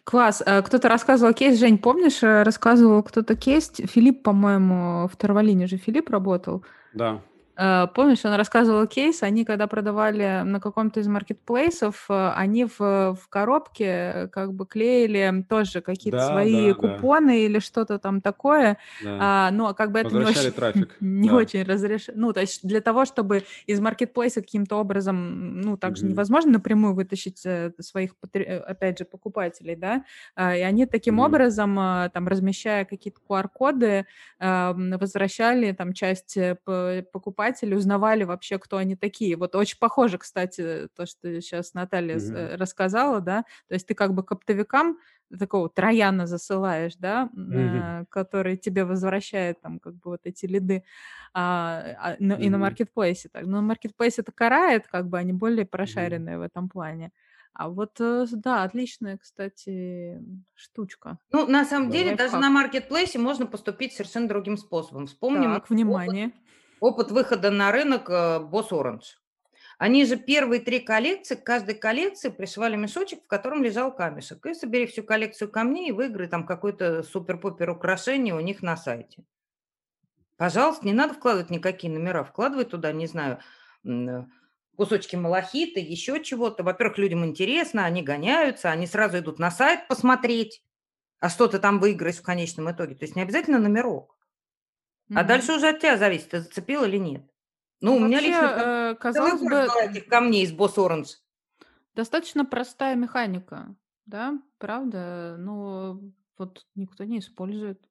Класс. Кто-то рассказывал кейс, Жень, помнишь, рассказывал кто-то кейс, Филипп, по-моему, в Тарвалине же Филипп работал. Да. Э, помнишь, он рассказывал кейс, они когда продавали на каком-то из маркетплейсов, э, они в, в коробке как бы клеили тоже какие-то да, свои да, купоны да. или что-то там такое, да. а, но как бы это не очень, трафик. не да. очень разрешено. Ну, то есть для того, чтобы из маркетплейса каким-то образом, ну, также mm-hmm. невозможно напрямую вытащить э, своих, опять же, покупателей, да, а, и они таким mm-hmm. образом, там, размещая какие-то QR-коды, возвращали там часть покупателей покупатели узнавали вообще, кто они такие. Вот очень похоже, кстати, то, что сейчас Наталья mm-hmm. рассказала, да, то есть ты как бы к оптовикам такого трояна засылаешь, да, mm-hmm. который тебе возвращает там как бы вот эти лиды, а, а, ну, mm-hmm. и на маркетплейсе так. Но на маркетплейсе это карает, как бы они более прошаренные mm-hmm. в этом плане. А вот, э, да, отличная, кстати, штучка. Ну, на самом деле, лайфхак. даже на маркетплейсе можно поступить совершенно другим способом. Вспомним так, внимание. Опыт Опыт выхода на рынок э, Boss Orange. Они же первые три коллекции, к каждой коллекции пришивали мешочек, в котором лежал камешек. И собери всю коллекцию камней и выиграй там какой-то супер-пупер украшение у них на сайте. Пожалуйста, не надо вкладывать никакие номера. Вкладывай туда, не знаю, кусочки малахита, еще чего-то. Во-первых, людям интересно, они гоняются, они сразу идут на сайт посмотреть, а что ты там выиграешь в конечном итоге. То есть не обязательно номерок. А дальше уже от тебя зависит, ты зацепил или нет. Ну, у меня лично э, казалось бы, этих камней из Boss Orange. достаточно простая механика, да, правда? Но вот никто не использует.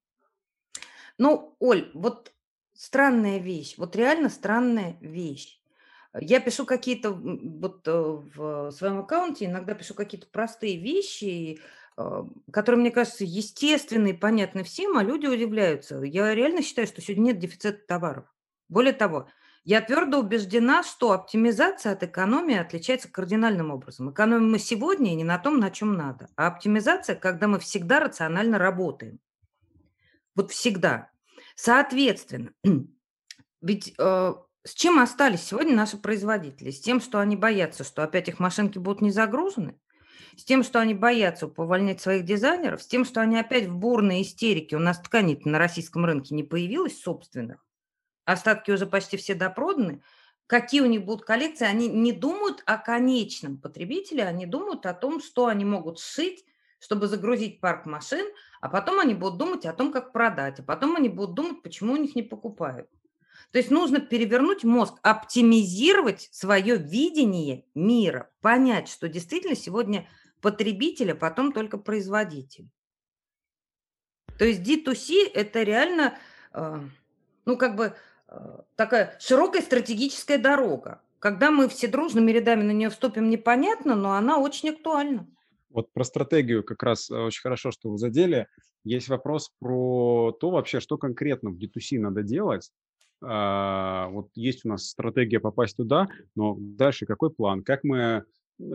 Ну, Оль, вот странная вещь, вот реально странная вещь. Я пишу какие-то, вот э, в своем аккаунте иногда пишу какие-то простые вещи, а, которые, мне кажется, естественны и понятны всем, а люди удивляются. Я реально считаю, что сегодня нет дефицита товаров. Более того, я твердо убеждена, что оптимизация от экономии отличается кардинальным образом. Экономим мы сегодня не на том, на чем надо. А оптимизация, когда мы всегда рационально работаем. Вот всегда. Соответственно, ведь э, с чем остались сегодня наши производители? С тем, что они боятся, что опять их машинки будут не загружены? С тем, что они боятся повольнять своих дизайнеров? С тем, что они опять в бурной истерике? У нас тканей на российском рынке не появилось собственных. Остатки уже почти все допроданы. Какие у них будут коллекции? Они не думают о конечном потребителе, они думают о том, что они могут сшить, чтобы загрузить парк машин, а потом они будут думать о том, как продать, а потом они будут думать, почему у них не покупают. То есть нужно перевернуть мозг, оптимизировать свое видение мира, понять, что действительно сегодня потребитель, а потом только производитель. То есть D2C – это реально, э, ну, как бы э, такая широкая стратегическая дорога. Когда мы все дружными рядами на нее вступим, непонятно, но она очень актуальна. Вот про стратегию как раз э, очень хорошо, что вы задели. Есть вопрос про то вообще, что конкретно в D2C надо делать, а, вот есть у нас стратегия попасть туда, но дальше какой план? Как мы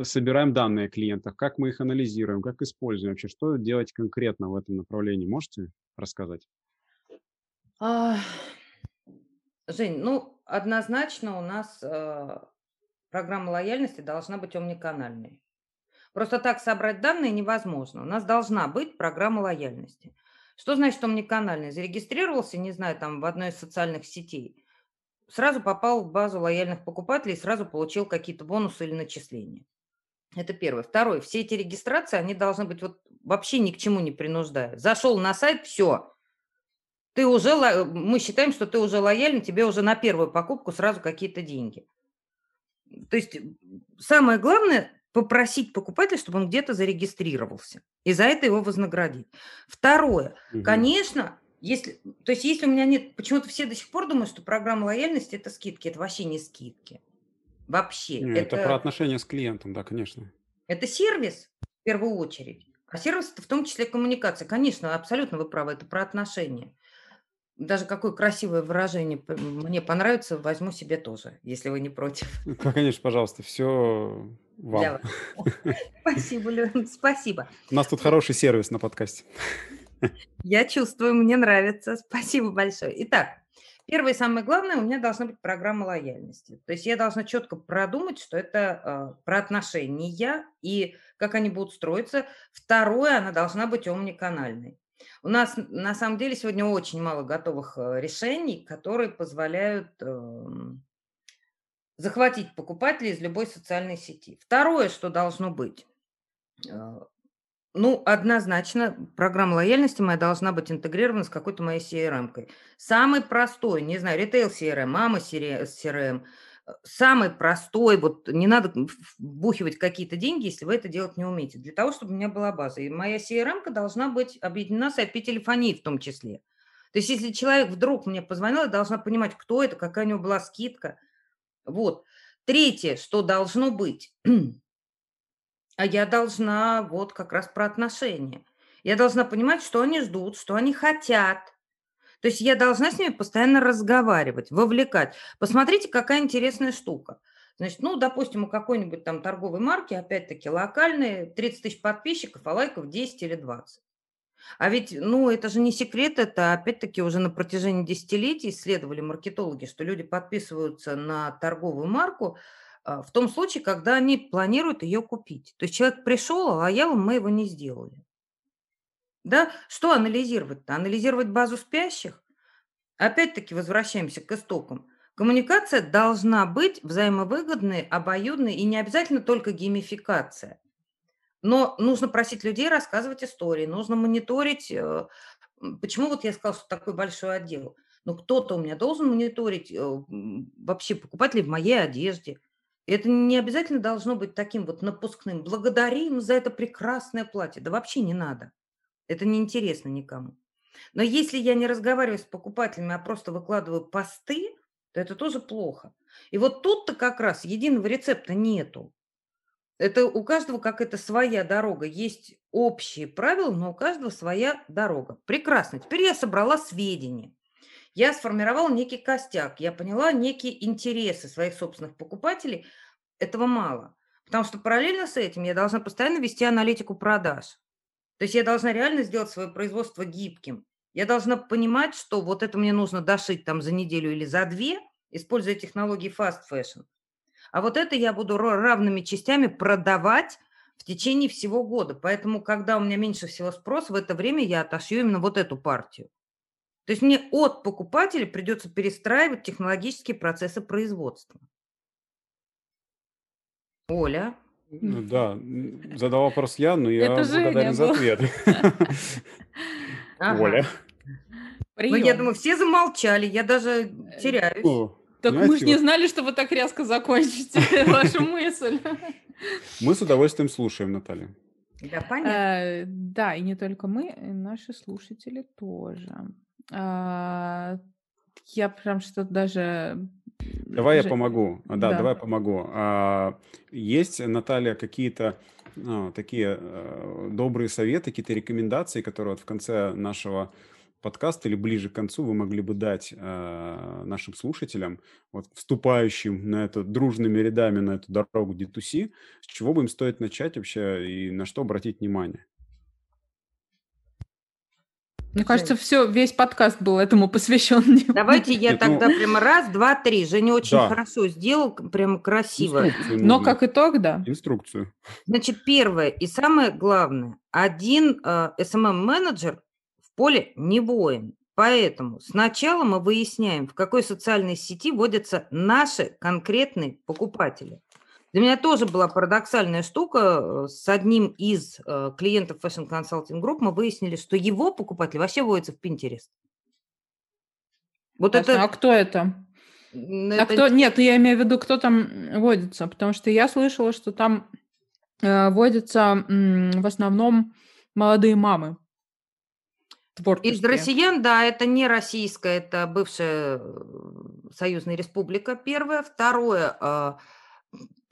собираем данные клиентов, как мы их анализируем, как используем вообще, что делать конкретно в этом направлении? Можете рассказать? А, Жень, ну, однозначно у нас э, программа лояльности должна быть омниканальной. Просто так собрать данные невозможно. У нас должна быть программа лояльности. Что значит омниканальный? Зарегистрировался, не знаю, там в одной из социальных сетей, сразу попал в базу лояльных покупателей, сразу получил какие-то бонусы или начисления. Это первое. Второе. Все эти регистрации, они должны быть вот вообще ни к чему не принуждая. Зашел на сайт, все. Ты уже, мы считаем, что ты уже лояльный, тебе уже на первую покупку сразу какие-то деньги. То есть самое главное попросить покупателя, чтобы он где-то зарегистрировался, и за это его вознаградить. Второе, угу. конечно, если, то есть если у меня нет, почему-то все до сих пор думают, что программа лояльности это скидки, это вообще не скидки. Вообще. это, это про отношения с клиентом, да, конечно. Это сервис в первую очередь. А сервис это в том числе коммуникация. Конечно, абсолютно вы правы, это про отношения. Даже какое красивое выражение мне понравится, возьму себе тоже, если вы не против. Ну, конечно, пожалуйста, все вам. Спасибо, Лен, спасибо. У нас тут хороший сервис на подкасте. Я чувствую, мне нравится. Спасибо большое. Итак, первое и самое главное, у меня должна быть программа лояльности. То есть я должна четко продумать, что это э, про отношения и как они будут строиться. Второе, она должна быть омниканальной. У нас на самом деле сегодня очень мало готовых э, решений, которые позволяют эм, захватить покупателей из любой социальной сети. Второе, что должно быть. Э, ну, однозначно, программа лояльности моя должна быть интегрирована с какой-то моей CRM-кой. Самый простой, не знаю, ритейл CRM, мама CRM, самый простой, вот не надо вбухивать какие-то деньги, если вы это делать не умеете, для того, чтобы у меня была база. И моя CRM должна быть объединена с IP-телефонией в том числе. То есть если человек вдруг мне позвонил, я должна понимать, кто это, какая у него была скидка. Вот. Третье, что должно быть, а я должна вот как раз про отношения. Я должна понимать, что они ждут, что они хотят, то есть я должна с ними постоянно разговаривать, вовлекать. Посмотрите, какая интересная штука. Значит, ну, допустим, у какой-нибудь там торговой марки, опять-таки, локальные, 30 тысяч подписчиков, а лайков 10 или 20. А ведь, ну, это же не секрет, это опять-таки уже на протяжении десятилетий исследовали маркетологи, что люди подписываются на торговую марку в том случае, когда они планируют ее купить. То есть человек пришел, а лоялом мы его не сделали. Да, что анализировать-то? Анализировать базу спящих? Опять-таки возвращаемся к истокам. Коммуникация должна быть взаимовыгодной, обоюдной и не обязательно только геймификация. Но нужно просить людей рассказывать истории, нужно мониторить, э, почему вот я сказала, что такой большой отдел. Ну, кто-то у меня должен мониторить э, вообще покупателей в моей одежде. Это не обязательно должно быть таким вот напускным. Благодарим за это прекрасное платье. Да вообще не надо. Это неинтересно никому. Но если я не разговариваю с покупателями, а просто выкладываю посты, то это тоже плохо. И вот тут-то как раз единого рецепта нету. Это у каждого какая-то своя дорога. Есть общие правила, но у каждого своя дорога. Прекрасно. Теперь я собрала сведения. Я сформировала некий костяк. Я поняла некие интересы своих собственных покупателей. Этого мало. Потому что параллельно с этим я должна постоянно вести аналитику продаж. То есть я должна реально сделать свое производство гибким. Я должна понимать, что вот это мне нужно дошить там за неделю или за две, используя технологии fast fashion. А вот это я буду равными частями продавать в течение всего года. Поэтому, когда у меня меньше всего спрос, в это время я отошью именно вот эту партию. То есть мне от покупателя придется перестраивать технологические процессы производства. Оля. Ну, да, задал вопрос я, но я Это благодарен за ответ. Оля. Ну, я думаю, все замолчали, я даже теряюсь. О, так мы же не знали, что вы так резко закончите вашу мысль. Мы с удовольствием слушаем, Наталья. Да, понятно. Э, да, и не только мы, наши слушатели тоже. А, я прям что-то даже... Давай я помогу. Да, да. давай помогу. А, есть, Наталья, какие-то ну, такие э, добрые советы, какие-то рекомендации, которые вот в конце нашего подкаст или ближе к концу вы могли бы дать э, нашим слушателям, вот вступающим на это дружными рядами на эту дорогу D2C, с чего бы им стоит начать вообще и на что обратить внимание? Мне кажется, все, весь подкаст был этому посвящен. Давайте я Нет, ну тогда ну... прямо раз, два, три. Женя очень да. хорошо сделал, прям красиво. Но как итог, да. Инструкцию. Значит, первое и самое главное. Один э, SMM-менеджер поле не воин. Поэтому сначала мы выясняем, в какой социальной сети водятся наши конкретные покупатели. Для меня тоже была парадоксальная штука. Э, с одним из э, клиентов Fashion Consulting Group мы выяснили, что его покупатели вообще водятся в Pinterest. Вот это... А кто это? это... А кто... Нет, я имею в виду, кто там водится, потому что я слышала, что там э, водятся м, в основном молодые мамы? Из россиян, да, это не российская, это бывшая э, союзная республика, первое. Второе,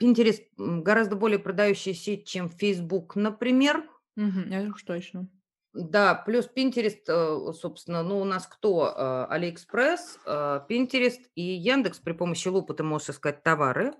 Pinterest гораздо более продающая сеть, чем Facebook, например. Угу, это уж точно. Да, плюс Pinterest, э, собственно, ну у нас кто? AliExpress, Pinterest и Яндекс при помощи лупы ты можешь искать товары.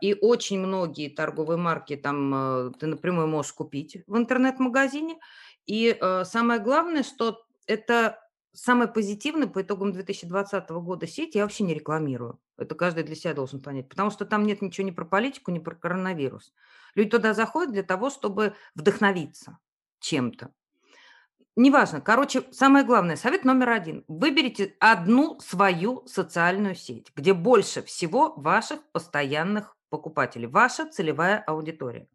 И очень многие торговые марки там э, ты напрямую можешь купить в интернет-магазине. И э, самое главное, что это самое позитивное по итогам 2020 года сеть я вообще не рекламирую. Это каждый для себя должен понять. Потому что там нет ничего ни про политику, ни про коронавирус. Люди туда заходят для того, чтобы вдохновиться чем-то. Неважно. Короче, самое главное, совет номер один. Выберите одну свою социальную сеть, где больше всего ваших постоянных покупателей, ваша целевая аудитория.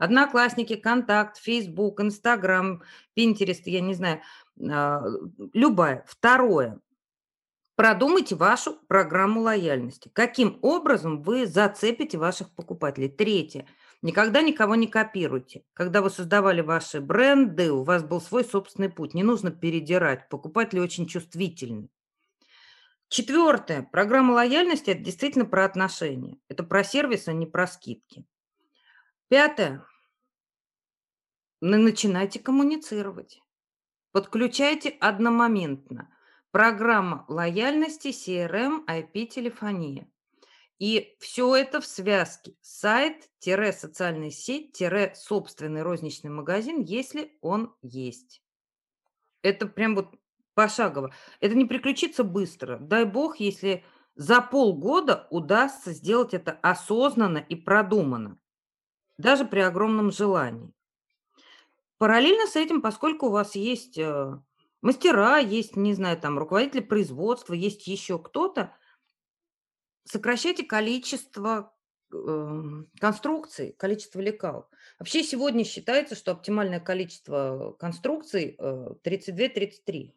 Одноклассники, Контакт, Фейсбук, Инстаграм, Пинтерест, я не знаю, а, любая. Второе. Продумайте вашу программу лояльности. Каким образом вы зацепите ваших покупателей? Третье. Никогда никого не копируйте. Когда вы создавали ваши бренды, у вас был свой собственный путь. Не нужно передирать. Покупатели очень чувствительны. Четвертое. Программа лояльности – это действительно про отношения. Это про сервис, а не про скидки. Пятое. Начинайте коммуницировать. Подключайте одномоментно. Программа лояльности, CRM, IP-телефония. И все это в связке. Сайт-социальная сеть-собственный розничный магазин, если он есть. Это прям вот пошагово. Это не приключится быстро. Дай бог, если за полгода удастся сделать это осознанно и продуманно даже при огромном желании. Параллельно с этим, поскольку у вас есть э, мастера, есть, не знаю, там руководители производства, есть еще кто-то, сокращайте количество э, конструкций, количество лекал. Вообще сегодня считается, что оптимальное количество конструкций э, 32-33.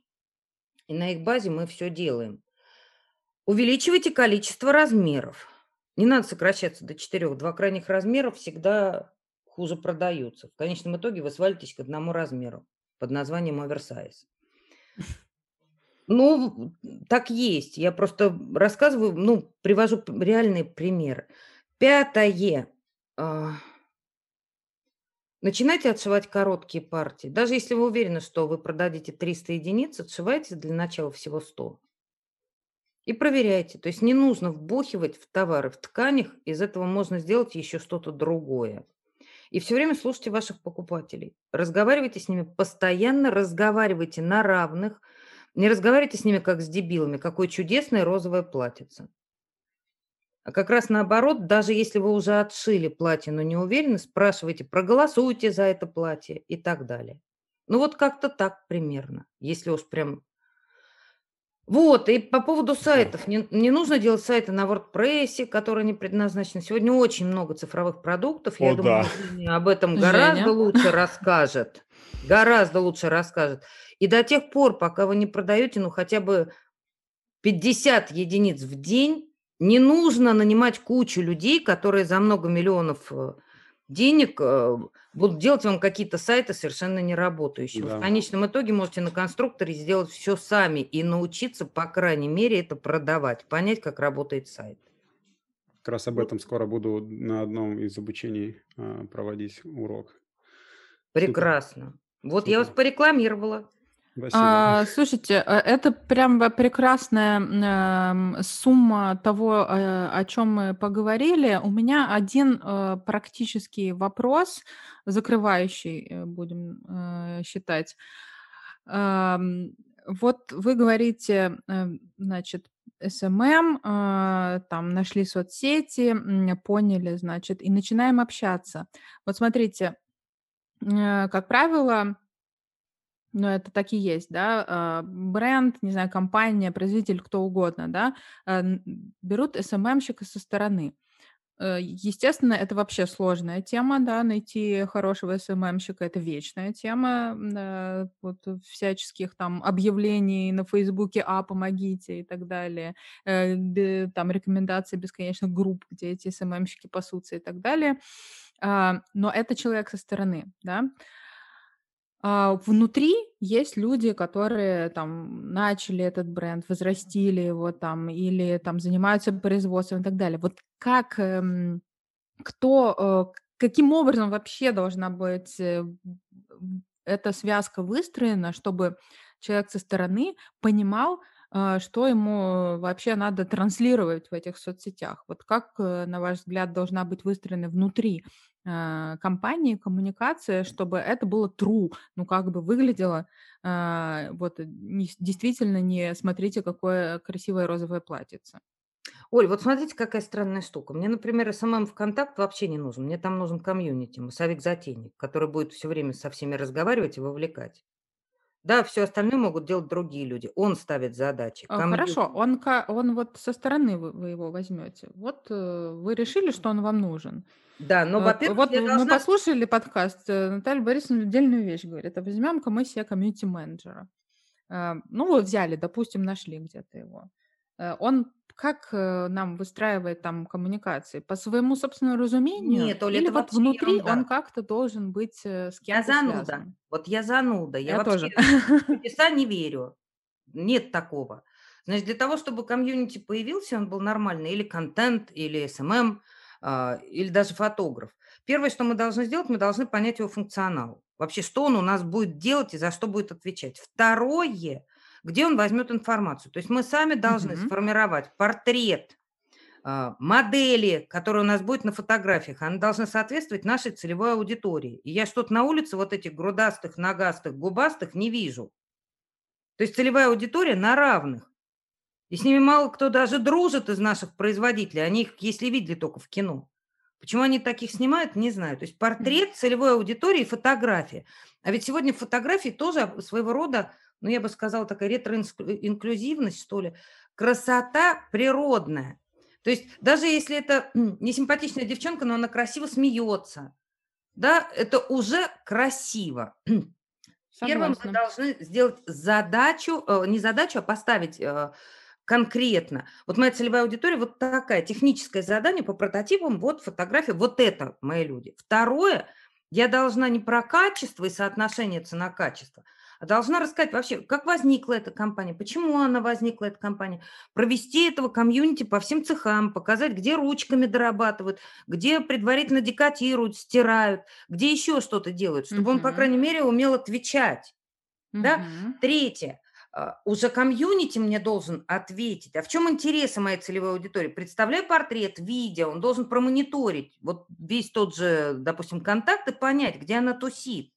И на их базе мы все делаем. Увеличивайте количество размеров. Не надо сокращаться до четырех. Два крайних размера всегда хуже продаются. В конечном итоге вы свалитесь к одному размеру под названием оверсайз. Ну, так есть. Я просто рассказываю, ну, привожу реальные примеры. Пятое. А, начинайте отшивать короткие партии. Даже если вы уверены, что вы продадите 300 единиц, отшивайте для начала всего 100. И проверяйте. То есть не нужно вбухивать в товары в тканях, из этого можно сделать еще что-то другое. И все время слушайте ваших покупателей. Разговаривайте с ними постоянно, разговаривайте на равных. Не разговаривайте с ними как с дебилами. Какое чудесное розовое платьице. А как раз наоборот, даже если вы уже отшили платье, но не уверены, спрашивайте, проголосуйте за это платье и так далее. Ну вот как-то так примерно, если уж прям вот, и по поводу сайтов. Не, не нужно делать сайты на WordPress, которые не предназначены. Сегодня очень много цифровых продуктов. Я О, думаю, да. Женя об этом гораздо Женя. лучше расскажет. Гораздо лучше расскажет. И до тех пор, пока вы не продаете, ну, хотя бы 50 единиц в день, не нужно нанимать кучу людей, которые за много миллионов э, денег э, будут делать вам какие-то сайты совершенно не работающие. Да. В конечном итоге можете на конструкторе сделать все сами и научиться, по крайней мере, это продавать, понять, как работает сайт. Как раз об этом скоро буду на одном из обучений а, проводить урок. Супер, Прекрасно. Вот я вас супер. порекламировала. А, слушайте, э, это прям прекрасная эм, сумма того, э, о чем мы поговорили. У меня один э, практический вопрос, закрывающий, э, будем э, считать. Ам, Вот вы говорите, э, значит, SMM, э, там нашли соцсети, поняли, значит, и начинаем общаться. Вот смотрите, э, как правило, ну, это так и есть, да, а, бренд, не знаю, компания, производитель, кто угодно, да, а, берут SMM щика со стороны. Э, Естественно, это вообще сложная тема, да, найти хорошего SMM щика, это вечная тема, да, вот всяческих там объявлений на Фейсбуке, а, помогите и так далее, э, там рекомендации бесконечных групп, где эти СММщики пасутся и так далее. А, Но это человек со стороны, да, а, внутри есть люди, которые там начали этот бренд, возрастили его там или там занимаются производством и так далее. Вот как, эм, кто, э, каким образом вообще должна быть э, эта связка выстроена, чтобы человек со стороны понимал, а, что ему вообще надо транслировать в этих соцсетях? Вот как, э, на ваш взгляд, должна быть выстроена внутри компании коммуникация, чтобы это было true, ну, как бы выглядело, а, вот, э, не действительно не смотрите, какое красивое розовое платьице. Оль, вот смотрите, какая странная штука. Мне, например, SMM ВКонтакт вообще не нужен. Мне там нужен комьюнити, массовик-затейник, который будет все время со всеми разговаривать и вовлекать. Да, все остальное могут делать другие люди. Он ставит задачи. А, комьюнити. хорошо, он он вот со стороны вы вы его возьмете. Вот, э, вы решили, что он вам нужен. Да, но, во-первых, вот я мы должна... послушали подкаст, э, Наталья Борисовна отдельную вещь говорит: "А возьмем-ка мы себе комьюнити-менеджера". Э, ну, вот взяли, допустим, нашли где-то его. Он как, э, нам выстраивает там коммуникации? По своему собственному разумению? Нет, Оля, Или это вот внутри ерунда. он как-то должен быть, э, с Я кем-то зануда. связан? Вот я зануда. Я, Я вообще тоже. в чудеса не верю. Нет такого. Значит, для того, чтобы комьюнити появился, он был нормальный, или контент, или SMM, а, или даже фотограф. Первое, что мы должны сделать, мы должны понять его функционал. Вообще, что он у нас будет делать и за что будет отвечать. Второе, где он возьмет информацию. То есть мы сами должны Мгм. сформировать портрет а, модели, которая у нас будет на фотографиях, она должна соответствовать нашей целевой аудитории. И я что-то на улице вот этих грудастых, ногастых, губастых не вижу. То есть целевая аудитория на равных. И с ними мало кто даже дружит из наших производителей. Они их, если видели, только в кино. Почему они таких снимают, не знаю. То есть портрет целевой аудитории и фотография. А ведь сегодня фотографии тоже своего рода, ну, я бы сказала, такая ретроинклюзивность, что ли. Красота природная. То есть даже если это м, несимпатичная девчонка, но она красиво смеется, да, это уже красиво. Первым мы Согласна. должны сделать задачу, э, не задачу, а поставить э, конкретно. Вот моя целевая аудитория вот такая, техническое задание по прототипам, вот фотография, вот это мои люди. Второе, я должна не про качество и соотношение цена-качество, должна рассказать вообще, как возникла эта компания, почему она возникла, эта компания, провести этого комьюнити по всем цехам, показать, где ручками дорабатывают, где предварительно декотируют, стирают, где еще что-то делают, чтобы он, по крайней мере, умел отвечать. Да? Мгм. Третье. а, уже комьюнити мне должен ответить, а в чем интересы моей целевой аудитории? Представляю портрет, видео, он должен промониторить вот весь тот же, допустим, контакт и понять, где она тусит,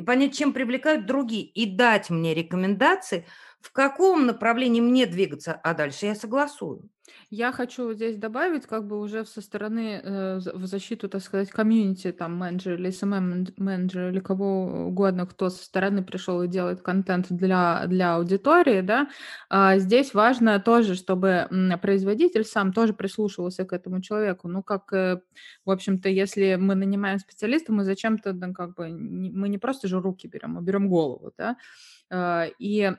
и понять, чем привлекают другие, и дать мне рекомендации, в каком направлении мне двигаться, а дальше я согласую. Я хочу здесь добавить, как бы уже со стороны, э, в защиту, так сказать, комьюнити, там, менеджер или SMM-менеджер или кого угодно, кто со стороны пришел и делает контент для, для аудитории, да, а, здесь важно тоже, чтобы производитель сам тоже прислушивался к этому человеку. Ну, как, э, в общем-то, если мы нанимаем специалиста, мы зачем-то, да, как бы, мы не просто же руки берем, мы берем голову, да, а, и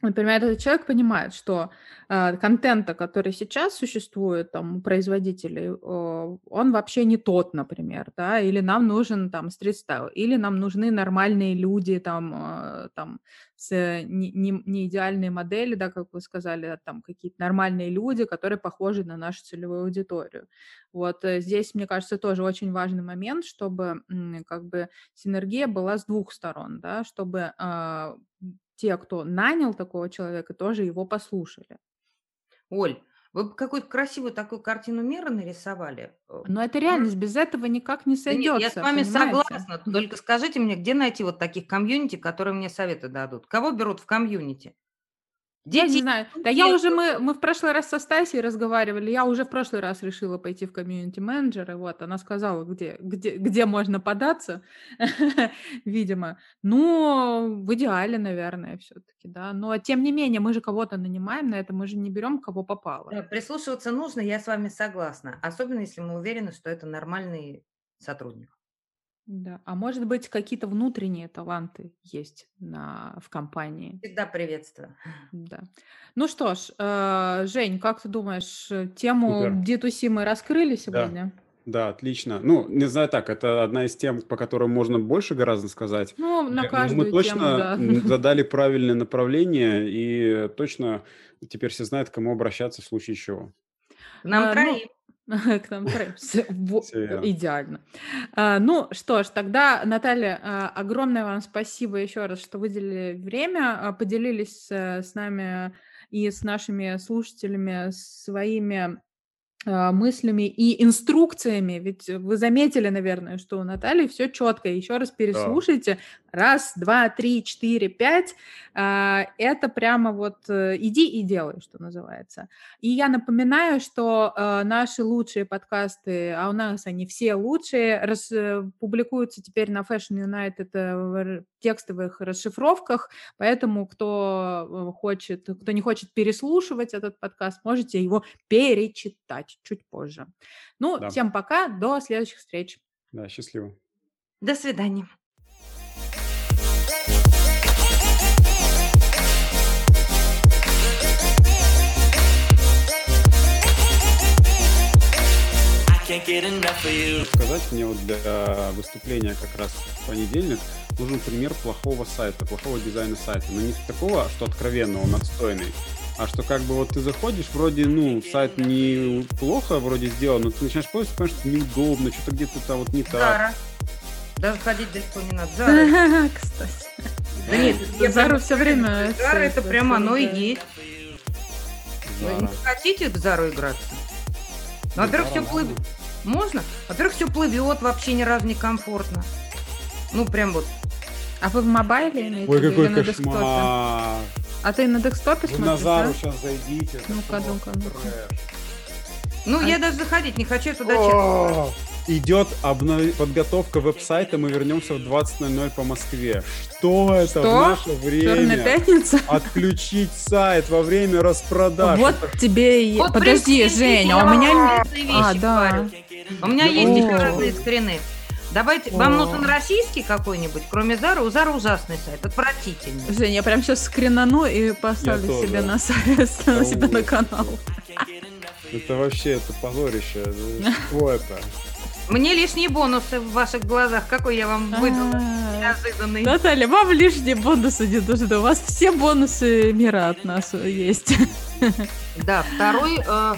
Например, этот человек понимает, что э, контента, который сейчас существует там у производителей, э, он вообще не тот, например, да, или нам нужен там стрит-стайл, или нам нужны нормальные люди там, э, там с не, не, не идеальные модели, да, как вы сказали, а там какие-то нормальные люди, которые похожи на нашу целевую аудиторию. Вот э, здесь, мне кажется, тоже очень важный момент, чтобы как бы синергия была с двух сторон, да, чтобы э, те, кто нанял такого человека, тоже его послушали. Оль, вы какую-то красивую такую картину мира нарисовали. Э, Но это реальность, без этого никак не Да нет, я с вами понимаете? согласна. Только скажите мне, где найти вот таких комьюнити, которые мне советы дадут? Кого берут в комьюнити? Я не знаю. Да я уже, мы, мы в прошлый раз со Стасей разговаривали, я уже в прошлый раз решила пойти в комьюнити менеджера, вот, она сказала, где, где, где можно податься, видимо. Ну, в идеале, наверное, все-таки, да. Но, тем не менее, мы же кого-то нанимаем на это, мы же не берем, кого попало. Прислушиваться нужно, я с вами согласна. Особенно, если мы уверены, что это нормальный сотрудник. Да, а может быть, какие-то внутренние таланты есть на, в компании? Всегда приветствую. Да. Ну что ж, э, Жень, как ты думаешь, э, тему Супер. D2C мы раскрыли сегодня? Да. Да, отлично. Ну, не знаю так, это одна из тем, по которым можно больше гораздо сказать. Ну, на каждую Мы точно тему, да. задали правильное направление, и точно теперь все знают, к кому обращаться в случае чего. Нам а, троим. Ну, К нам Идеально. А, ну что ж, тогда, Наталья, а, огромное вам спасибо еще раз, что выделили время, а, поделились э, с нами и с нашими слушателями своими мыслями и инструкциями. Ведь вы заметили, наверное, что у Натальи все четко. Еще раз переслушайте. Раз, два, три, четыре, пять. А, это прямо вот э, иди и делай, что называется. И я напоминаю, что э, наши лучшие подкасты, а у нас они все лучшие, рас, э, публикуются теперь на Fashion United в текстовых расшифровках. Поэтому кто хочет, кто не хочет переслушивать этот подкаст, можете его перечитать чуть позже. Ну, да. всем пока, до следующих встреч. Да, счастливо. До свидания. Сказать мне вот для выступления как раз в понедельник нужен пример плохого сайта, плохого дизайна сайта. Но не такого, что откровенно он отстойный, а что как бы вот ты заходишь, вроде, ну, сайт не плохо вроде сделан, но ты начинаешь пользоваться, понимаешь, что неудобно, что-то где-то там вот не так. Зара. Даже ходить далеко не надо. Зара. Кстати. Да нет, я Зара все время... Зара это прямо оно и есть. Вы не хотите в Зару играться? Ну, во-первых, все плывет. Можно? Во-первых, все плывет, вообще ни разу не комфортно. Ну, прям вот. А вы в мобайле Ой, какой кошмар. А ты на декстопе Вы смотришь, на Зару да? сейчас зайдите. Ну-ка, ну-ка, ну-ка. Ну, а... я даже заходить не хочу, туда честно. Идет обнов... подготовка веб-сайта, мы вернемся в 20.00 по Москве. Что это Что? в наше время? Черная пятница? Отключить сайт во время распродаж. Вот это... тебе и... Вот Подожди, Женя, а у меня... А, да. У меня есть еще разные скрины. Давайте, О. вам нужен российский какой-нибудь, кроме Зары? У Зары ужасный сайт, отвратительный. Жень, я прям сейчас скрinaну и поставлю себе на сайт, на себя на канал. Это вообще, это позорище. Что это? Мне лишние бонусы в ваших глазах. Какой я вам выдала? Неожиданный. Наталья, вам лишние бонусы не нужны. У вас все бонусы мира от нас есть. Да, второй. Э,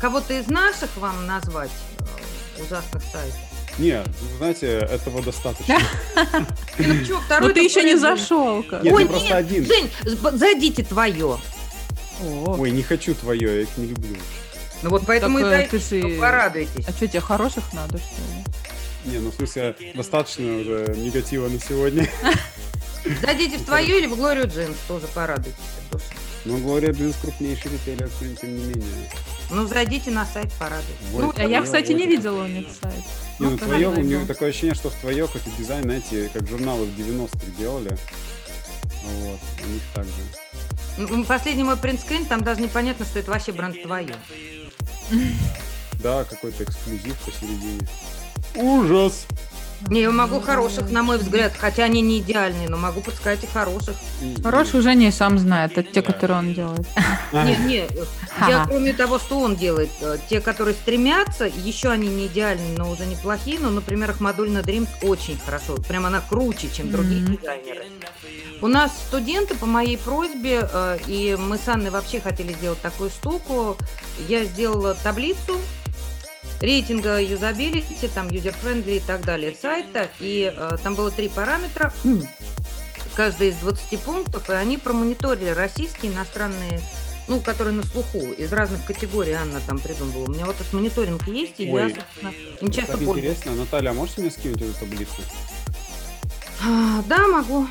кого-то из наших вам назвать э, ужасных сайтов? Нет, знаете, этого достаточно. Ну второй? ты еще не зашел. Нет, Ой, просто один. Жень, зайдите твое. Ой, не хочу твое, я их не люблю. Ну вот поэтому и дайте, ну, порадуйтесь. А что, тебе хороших надо, что ли? Не, ну в смысле, достаточно уже негатива на сегодня. Зайдите в твою или в Глорию Джинс, тоже порадуйтесь Ну, Глория Джинс крупнейший ритейлер, тем не менее. Ну, зайдите на сайт, порадуйтесь. Ну, а я, кстати, не видела у них сайт. Не, ну, ну твое, у меня такое ощущение, что в твое это дизайн, знаете, как журналы в 90-х делали. Вот, у них так же. Последний мой принтскрин, там даже непонятно, что это вообще бренд твое. Да, какой-то эксклюзив посередине. Ужас! Не, я могу хороших, на мой взгляд, хотя они не идеальные, но могу подсказать и хороших. Хороший уже не сам знает, это те, которые он делает. Не, не, я кроме того, что он делает, э, те, которые стремятся, еще они не идеальные, но уже неплохие, но, например, их модуль на Dreams очень хорошо, прям она круче, чем другие дизайнеры. У нас студенты по моей просьбе, э, и мы с Анной вообще хотели сделать такую штуку, я сделала таблицу, рейтинга юзабилити, там юзер-френдли и так далее сайта. И э, там было три параметра, каждый из 20 пунктов, и они промониторили российские, иностранные ну, которые на слуху, из разных категорий Анна там придумывала. У меня вот этот мониторинг есть, и Ой, я, собственно, им часто интересно. Наталья, а можете мне скинуть эту таблицу? А, да, могу.